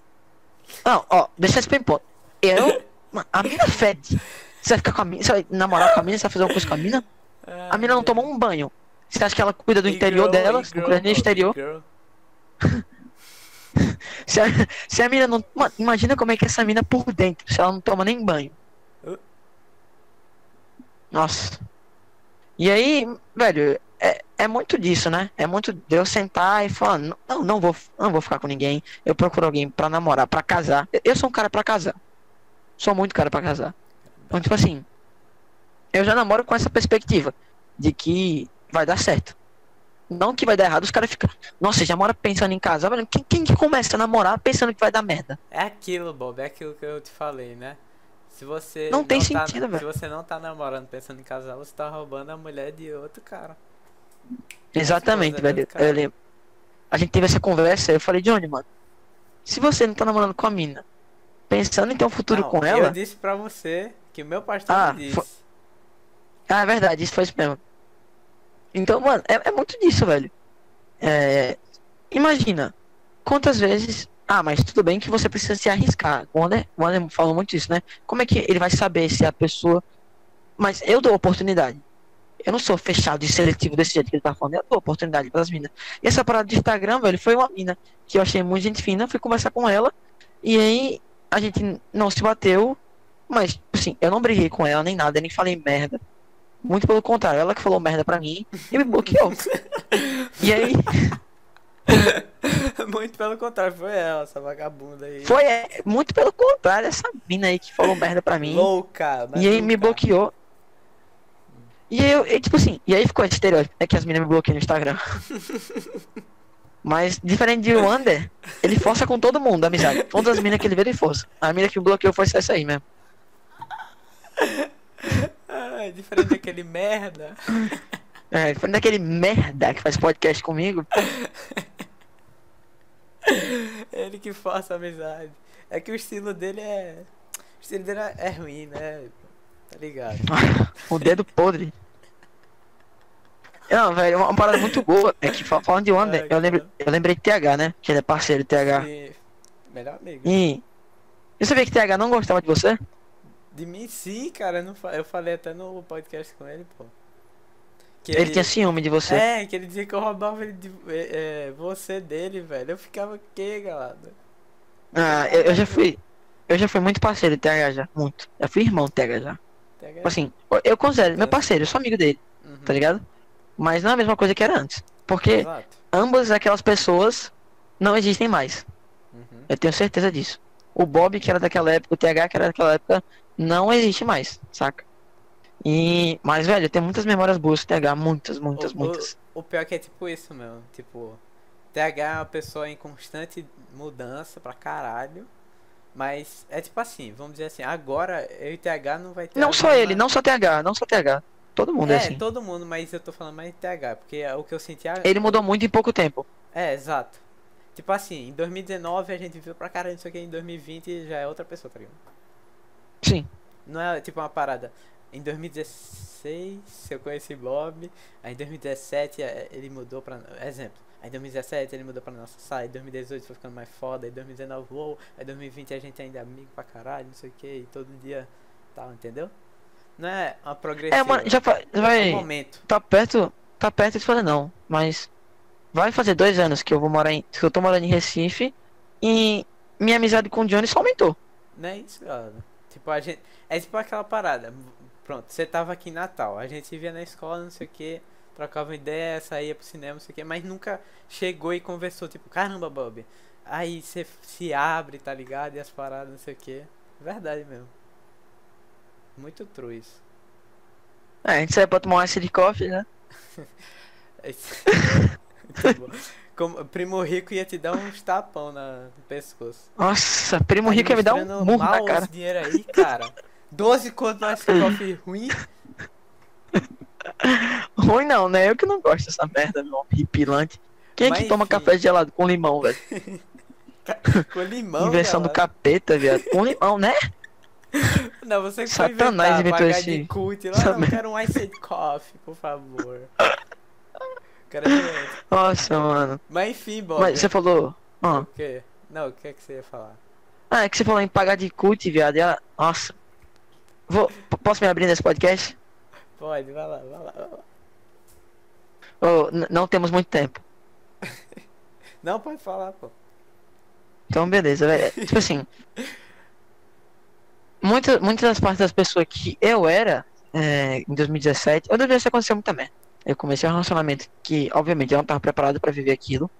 Não, ó, deixa esse bem ponto. Eu. Mano, a mina fede. Você vai ficar com a mina? Você vai namorar com a mina? Você vai fazer alguma coisa com a mina? A mina não tomou um banho. Você acha que ela cuida do interior dela? Não cuida nem do exterior? Se a, se a mina não. Imagina como é que é essa mina por dentro, se ela não toma nem banho. Nossa. E aí, velho, é, é muito disso, né? É muito de eu sentar e falar, não, não vou, não vou ficar com ninguém. Eu procuro alguém pra namorar, pra casar. Eu, eu sou um cara pra casar. Sou muito cara pra casar. Então, tipo assim, eu já namoro com essa perspectiva de que vai dar certo. Não que vai dar errado, os caras ficam. Nossa, já mora pensando em casar. Quem, quem que começa a namorar pensando que vai dar merda? É aquilo, Bob, é aquilo que eu te falei, né? Se você Não tem tá, sentido, Se velho. você não tá namorando pensando em casar, você tá roubando a mulher de outro cara. Exatamente, velho. cara? Eu lembro. A gente teve essa conversa, eu falei, Johnny, mano. Se você não tá namorando com a mina, pensando em ter um futuro Não, com Eu ela. disse pra você que o meu pastor Ah, me disse. Ah, é verdade, isso foi isso mesmo. Então, mano, é, é muito disso, velho. É, imagina, quantas vezes. Ah, mas tudo bem que você precisa se arriscar. O Wander, o Wander falou muito isso, né? Como é que ele vai saber se a pessoa. Mas eu dou oportunidade. Eu não sou fechado e seletivo desse jeito que ele tá falando. Eu dou oportunidade pras minas. E essa parada de Instagram, velho, foi uma mina que eu achei muito gente fina. Fui conversar com ela. E aí a gente não se bateu. Mas, assim, eu não briguei com ela nem nada, nem falei merda. Muito pelo contrário, ela que falou merda pra mim e me bloqueou. e aí, Muito pelo contrário, foi ela, essa vagabunda aí. foi é, muito pelo contrário, essa mina aí que falou merda pra mim. Louca, E aí me louca. bloqueou. E eu, e, tipo assim, e aí ficou esse estereótipo, é que as minas me bloqueiam no Instagram. Mas, diferente de Wander, ele força com todo mundo amizade. Todas as minas que ele vê, ele força. A mina que me bloqueou foi essa aí mesmo. Ai, diferente daquele merda. É, foi daquele merda que faz podcast comigo. Ele que força a amizade. É que o estilo dele é. O estilo dele é é ruim, né? Tá ligado? o dedo podre. Não, velho, uma, uma parada muito boa é que fa- falando de Wander, eu, lembro, eu lembrei de TH, né? Que ele é parceiro de TH. E- Melhor amigo. E. Eu sabia que TH não gostava de você? De mim sim, cara. Eu, não fa- eu falei até no podcast com ele, pô. Que Ele, tinha ciúme de você. É, que ele dizia que eu roubava ele de, é, é, você dele, velho. Eu ficava que, galera? Ah, eu, eu já fui. Eu já fui muito parceiro de TH já. Muito. Já fui irmão de TH já. Tipo assim, eu- eu considero meu parceiro, eu sou amigo dele, Uhum, tá ligado? Mas não é a mesma coisa que era antes. Porque Exato. ambas aquelas pessoas não existem mais. Uhum. Eu tenho certeza disso. O Bob, que era daquela época, o TH, que era daquela época, não existe mais, saca? E. Mas, velho, tenho muitas memórias boas do TH, muitas, muitas, o, muitas. O, o pior é que é tipo isso, meu. Tipo, TH é uma pessoa em constante mudança pra caralho. Mas é tipo assim, vamos dizer assim, agora eu e TH não vai ter. Não só ele, não só TH, não só TH. Todo mundo é, É, assim. todo mundo, mas eu tô falando mais de TH, porque é o que eu senti. a- Ele mudou muito em pouco tempo. É, exato. Tipo assim, em 2019 a gente viu pra caralho, não sei o que, em 2020 já é outra pessoa, tá ligado? Sim. Não é tipo uma parada. Em 2016 eu conheci Bob, aí em 2017 eh, ele mudou pra. Exemplo. Aí em 2017 ele mudou pra nossa sala, em 2018 foi ficando mais foda, aí em 2019 uou, aí em 2020 a gente ainda é amigo pra caralho, não sei o que, e todo dia tal, entendeu? Não é uma progressiva. É, mano, já fa- é um vai. momento. Tá perto. Tá perto de fazer não. Mas. Vai fazer dois anos que eu vou morar em. Que eu tô morando em Recife. E minha amizade com o Johnny só aumentou. Não é isso, galera. Tipo, a gente. É tipo aquela parada. Pronto, você tava aqui em Natal, a gente via na escola, não sei o que, trocava ideia, saía pro cinema, não sei o que, mas nunca chegou e conversou, tipo, caramba, Bob. Aí você se abre, tá ligado? E as paradas, não sei o que. Verdade mesmo. Muito true isso. É, a gente saiu pra tomar um ice de coffee, né? Muito bom. Como, primo rico ia te dar uns tapão na, no pescoço. Nossa, primo rico ia me dar um murro na cara. os dinheiro aí, cara. 12 conto no Ice Coffee ruim. Ruim não, né? Eu que não gosto dessa merda, meu hipilante. Quem é Mas que toma enfim. café gelado com limão, velho? Com limão, Inversão do capeta, viado. Com limão, né? Não, você que Satanás inventar, inventou esse- de cult lá, não, eu quero um ice coffee, por favor. Quero doente. Nossa, mano. Mas enfim, Bob. Mas você falou. Ah, O quê? Não, o que é que você ia falar? Ah, é que você falou em pagar de cult, viado. E ela... Nossa. Vou... Posso me abrir nesse podcast? Pode, vai lá, vai lá, vai lá. N- não temos muito tempo. Não, pode falar, pô. Então, beleza, velho. Tipo assim. Muitas, muitas das partes das pessoas que eu era é, em 2017. Em 2017 aconteceu muita merda. Eu comecei um relacionamento que, obviamente, eu não tava preparado pra viver aquilo.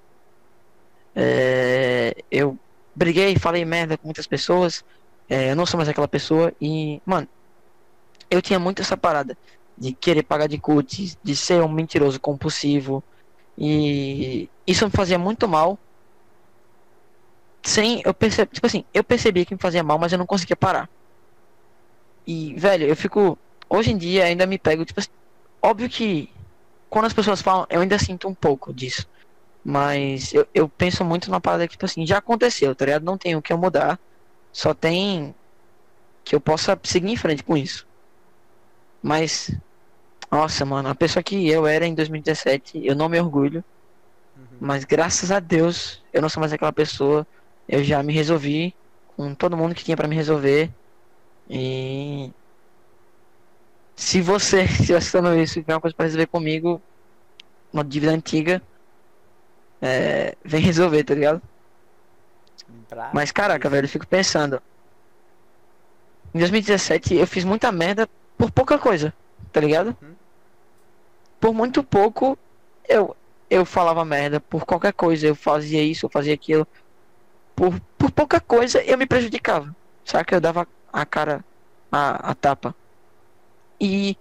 É, eu briguei, falei merda com muitas pessoas. É, eu não sou mais aquela pessoa. E, mano, eu tinha muito essa parada de querer pagar de cut, de ser um mentiroso compulsivo. E isso me fazia muito mal. Sem eu percebi, tipo assim, eu percebi que me fazia mal, mas eu não conseguia parar. E, velho, eu fico. Hoje em dia ainda me pego, tipo assim. Óbvio que quando as pessoas falam, eu ainda sinto um pouco disso. Mas eu, eu penso muito na parada que, tipo assim, já aconteceu, tá ligado? Não tem o que eu mudar. Só tem que eu possa seguir em frente com isso. Mas, nossa, mano, a pessoa que eu era em 2017, eu não me orgulho. Uhum. Mas graças a Deus, eu não sou mais aquela pessoa. Eu já me resolvi com todo mundo que tinha pra me resolver. E se você estiver assistindo isso e tiver uma coisa pra resolver comigo, uma dívida antiga, é, vem resolver, tá ligado? Pra- Mas caraca, velho, eu fico pensando. Em 2017 eu fiz muita merda por pouca coisa, tá ligado? Uhum. Por muito pouco eu eu falava merda, por qualquer coisa eu fazia isso, eu fazia aquilo. Por, por pouca coisa eu me prejudicava. Saca? Eu dava a cara a, a tapa. E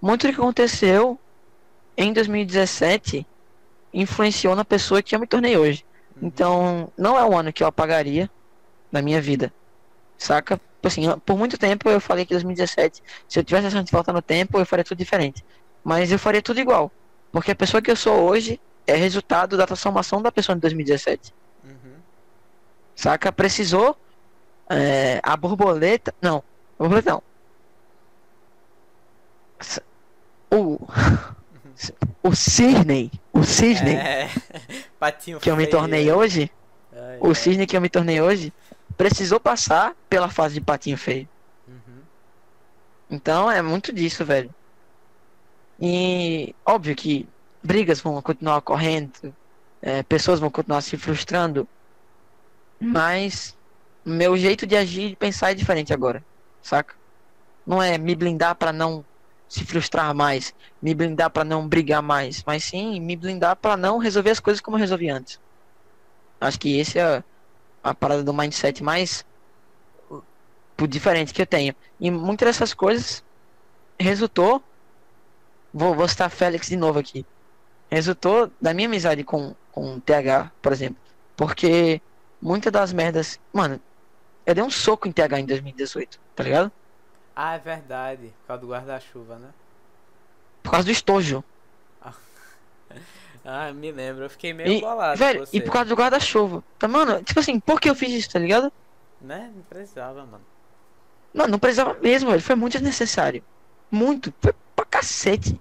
muito do que aconteceu em 2017 influenciou na pessoa que eu me tornei hoje. Uhum. Então, não é um ano que eu apagaria na minha vida. Saca? Assim, por muito tempo eu falei que 2017, se eu tivesse a chance de voltar no tempo, eu faria tudo diferente. Mas eu faria tudo igual. Porque a pessoa que eu sou hoje é resultado da transformação da pessoa de 2017. Uhum. Saca? Precisou é, a borboleta. Não, a borboleta não. O. O Cisney. O Cisney É. Patinho que eu me feio. tornei hoje. Ai, O ai. cisne que eu me tornei hoje precisou passar pela fase de patinho feio. Uhum. Então é muito disso, velho. E óbvio que brigas vão continuar ocorrendo, é, pessoas vão continuar se frustrando, mas meu jeito de agir e de pensar é diferente agora, saca? Não é me blindar pra não se frustrar mais, me blindar pra não brigar mais, mas sim me blindar pra não resolver as coisas como eu resolvi antes. Acho que esse é a parada do mindset mais uh, diferente que eu tenho. E muitas dessas coisas resultou. Vou, vou citar Félix de novo aqui. Resultou da minha amizade com, com o TH, por exemplo. Porque muitas das merdas. Mano, eu dei um soco em TH em 2018, tá ligado? Ah, é verdade. Por causa do guarda-chuva, né? Por causa do estojo. Ah, me lembro. Eu fiquei meio E, bolado velho, e por causa do guarda-chuva. Tá, mano, tipo assim, por que eu fiz isso, tá ligado? Né? Não precisava, mano. Mano, não precisava mesmo, velho. Foi muito desnecessário. Muito. Foi pra cacete.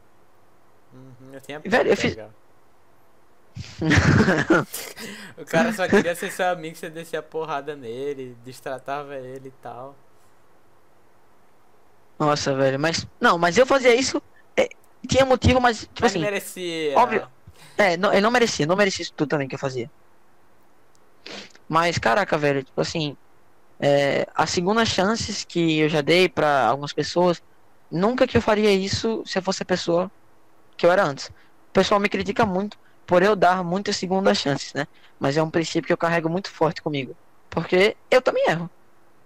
Uhum, eu tinha Velho, eu fiz-. O cara só queria ser seu amigo, você descia porrada nele, destratava ele e tal. Nossa, velho, mas. Não, mas eu fazia isso. é, tinha motivo, mas, tipo Mas assim. merecia. óbvio. É, não, eu não merecia, não merecia isso tudo também que eu fazia. Mas, caraca, velho, tipo assim. É, as segundas chances que eu já dei pra algumas pessoas, nunca que eu faria isso se eu fosse a pessoa que eu era antes. O pessoal me critica muito por eu dar muitas segundas chances, né? Mas é um princípio que eu carrego muito forte comigo. Porque eu também erro,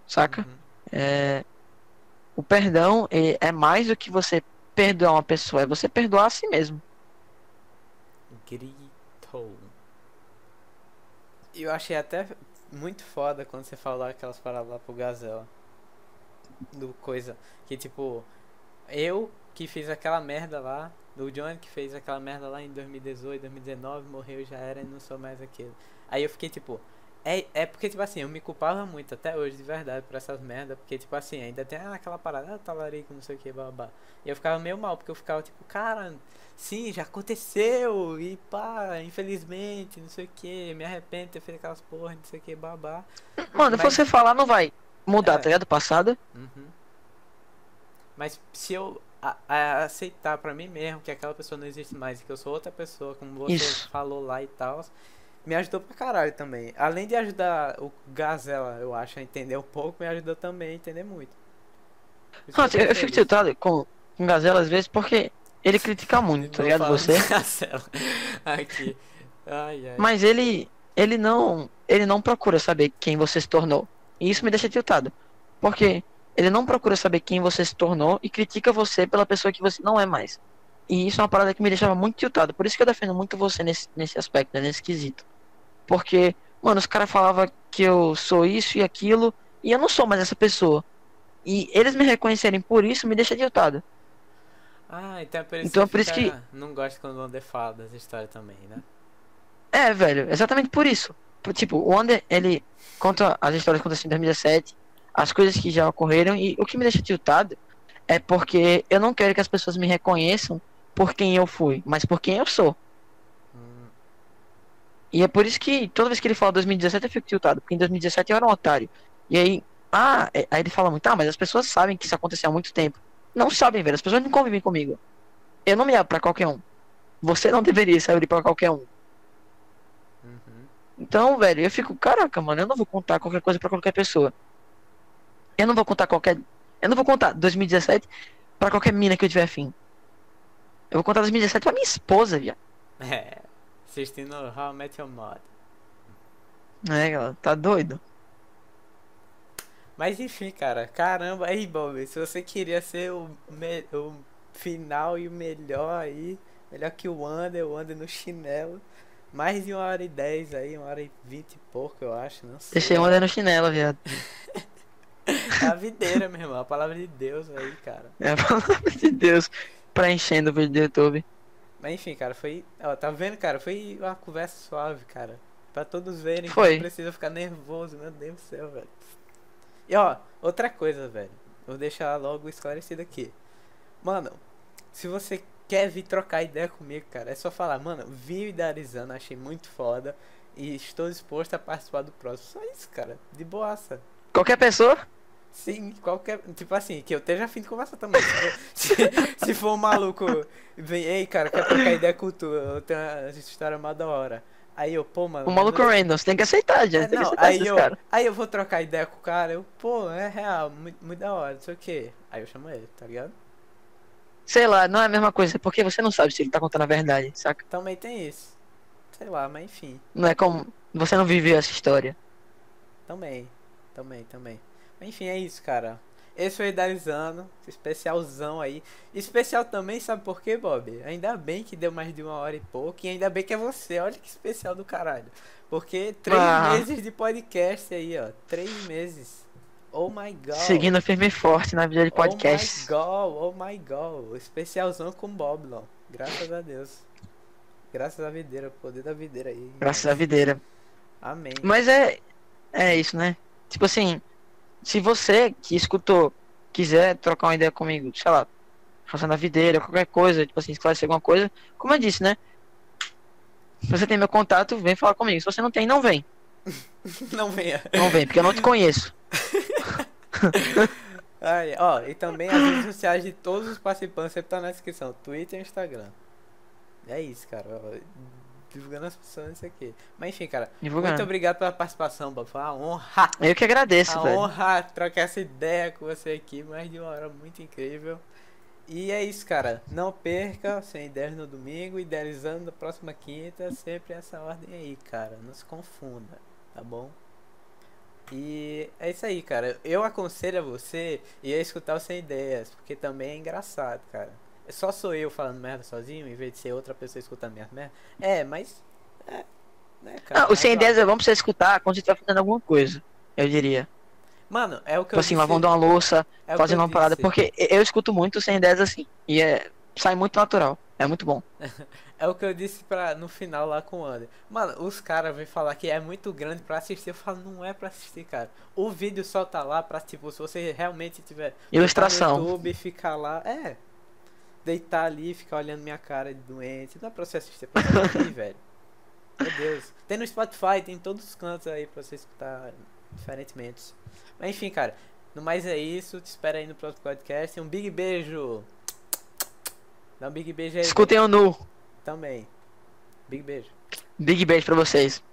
saca? Uhum. É, o perdão é, mais do que você perdoar uma pessoa, é você perdoar a si mesmo. Gritou. E eu achei até muito foda quando você falou aquelas palavras lá pro Gazela. Do coisa. Que tipo, eu que fiz aquela merda lá, do Johnny que fez aquela merda lá em 2018, 2019, morreu, já era e não sou mais aquele. Aí eu fiquei tipo, É, é porque, tipo assim, eu me culpava muito até hoje, de verdade, por essas merdas. Porque, tipo assim, ainda tem aquela parada, ah, talarico, não sei o que, babá. E eu ficava meio mal, porque eu ficava tipo, cara, sim, já aconteceu. E pá, infelizmente, não sei o que, me arrependo de ter feito aquelas porra, não sei o que, babá. Mano, Mas- você falar não vai mudar, É. tá ligado? Passado. Uhum. Mas se eu a- a- aceitar pra mim mesmo que aquela pessoa não existe mais e que eu sou outra pessoa, como você Isso. falou lá e tal, me ajudou pra caralho também. Além de ajudar o Gazela, eu acho, a entender um pouco, me ajudou também a entender muito. Nossa, eu, eu fico tiltado com, com Gazela às vezes porque ele critica muito, tá ligado? Você. Gazela. Aqui. Ai, ai. Mas ele. Ele não. Ele não procura saber quem você se tornou. E isso me deixa tiltado. Porque ele não procura saber quem você se tornou e critica você pela pessoa que você não é mais. E isso é uma parada que me deixava muito tiltado. Por isso que eu defendo muito você nesse, nesse aspecto, né, nesse quesito. Porque, mano, os caras falavam que eu sou isso e aquilo. E eu não sou mais essa pessoa. E eles me reconhecerem por isso me deixa tiltado. Ah, então é por isso, Então, que por isso fica- não gosta quando o Wander fala das histórias também, né? É, velho, exatamente por isso. Tipo, o Wander, ele conta as histórias que aconteceram em 2017, as coisas que já ocorreram, e o que me deixa tiltado é porque eu não quero que as pessoas me reconheçam por quem eu fui, mas por quem eu sou. E é por isso que toda vez que ele fala 2017 eu fico tiltado, porque em 2017 eu era um otário. E aí, ah, é- aí ele fala muito, ah, mas as pessoas sabem que isso aconteceu há muito tempo. Não sabem, velho, as pessoas não convivem comigo. Eu não me abro pra qualquer um. Você não deveria se abrir pra qualquer um. uhum. Então, velho, eu fico, caraca, mano, eu não vou contar qualquer coisa pra qualquer pessoa. Eu não vou contar qualquer. Eu não vou contar 2017 pra qualquer mina que eu tiver afim. Eu vou contar 2017 pra minha esposa, viado. É, assistindo How I Met Your Mother. É, galera, tá doido? Mas enfim, cara, caramba, aí, Bob, se você queria ser o, o final e o melhor aí, melhor que o Wander, o Wander no chinelo, mais de uma hora e dez aí, uma hora e vinte e pouco, eu acho, não sei. Deixei uma no chinelo, viado. É a videira, meu irmão, a palavra de Deus aí, cara. É a palavra de Deus preenchendo o vídeo do YouTube. Mas enfim, cara, foi. Ó, tá vendo, cara? Foi uma conversa suave, cara. Pra todos verem que Foi. não precisa ficar nervoso, meu Deus do céu, velho. E ó, outra coisa, velho. Vou deixar logo esclarecido aqui. Mano, se você quer vir trocar ideia comigo, cara, é só falar, mano, vi o idealizando, achei muito foda. E estou disposto a participar do próximo. Só isso, cara. De boaça. Qualquer pessoa? Sim, qualquer. Tipo assim, que eu esteja afim de conversar também. Se for, se, for um maluco, vem, ei, cara, quer trocar ideia com tu? Eu tenho uma história mó da hora. Aí eu, pô, mano. O maluco eu- random, você tem que aceitar, já. É, não, aceitar aí eu, caras. aí eu vou trocar ideia com o cara, eu, pô, é real, muito, muito da hora, não sei o que. Aí eu chamo ele, tá ligado? Sei lá, não é a mesma coisa, porque você não sabe se ele tá contando a verdade, saca? Também tem isso. Sei lá, mas enfim. Não é como. Você não viveu essa história. Também, também, também. Mas enfim, é isso, cara. Esse foi o Idealizando, especialzão aí. Especial também, sabe por quê, Bob? Ainda bem que deu mais de uma hora e pouco, e ainda bem que é você. Olha que especial do caralho. Porque três Ah. meses de podcast aí, ó. Três meses. Oh my god. Seguindo firme e forte na vida de podcast. Oh my god, oh my god. Especialzão com Bob, Lon. Graças a Deus. Graças à videira, poder da videira aí. Graças à videira. Amém. Mas é. É isso, né? Tipo assim, se você que escutou quiser trocar uma ideia comigo, sei lá, relação a videira, qualquer coisa, tipo assim, esclarecer alguma coisa, como eu disse, né? Se você tem meu contato, vem falar comigo. Se você não tem, não vem. Não venha. Não vem, porque eu não te conheço. Ai, ó, e também as redes sociais de todos os participantes sempre tá na descrição. Twitter e Instagram. É isso, cara. Divulgando as pessoas isso aqui. Mas enfim, cara. Divulgando. Muito obrigado pela participação, Bob. Foi uma honra. Eu que agradeço, A velho. honra trocar essa ideia com você aqui. Mais de uma hora muito incrível. E é isso, cara. Não perca, sem ideias no domingo, idealizando na próxima quinta. Sempre essa ordem aí, cara. Não se confunda, tá bom? E é isso aí, cara. Eu aconselho a você ir escutar o Sem Ideias, porque também é engraçado, cara. Só sou eu falando merda sozinho, em vez de ser outra pessoa escutando minha merda. É, mas. É, né, cara? O 100 Mas, ó, ideias é bom pra você escutar quando você estiver fazendo alguma coisa. Eu diria. Mano, é o que Tipo eu assim, disse- lavando uma louça, é o fazendo uma parada. Porque eu escuto muito 100 ideias assim. E é. Sai muito natural. É muito bom. É o que eu disse pra, no final lá com o Ander. Mano, os caras vêm falar que é muito grande pra assistir. Eu falo, não é pra assistir, cara. O vídeo só tá lá pra, tipo, se você realmente tiver. Ilustração. No YouTube, ficar lá. É. Deitar ali, ficar olhando minha cara de doente. Não é pra você assistir, pra você assistir, velho. Meu Deus. Tem no Spotify, tem em todos os cantos aí pra você escutar diferentemente. Mas enfim, cara. No mais é isso. Te espero aí no próximo podcast. Um big beijo. Dá um big beijo aí. Escutem o Nu. Também. Big beijo. Big beijo pra vocês.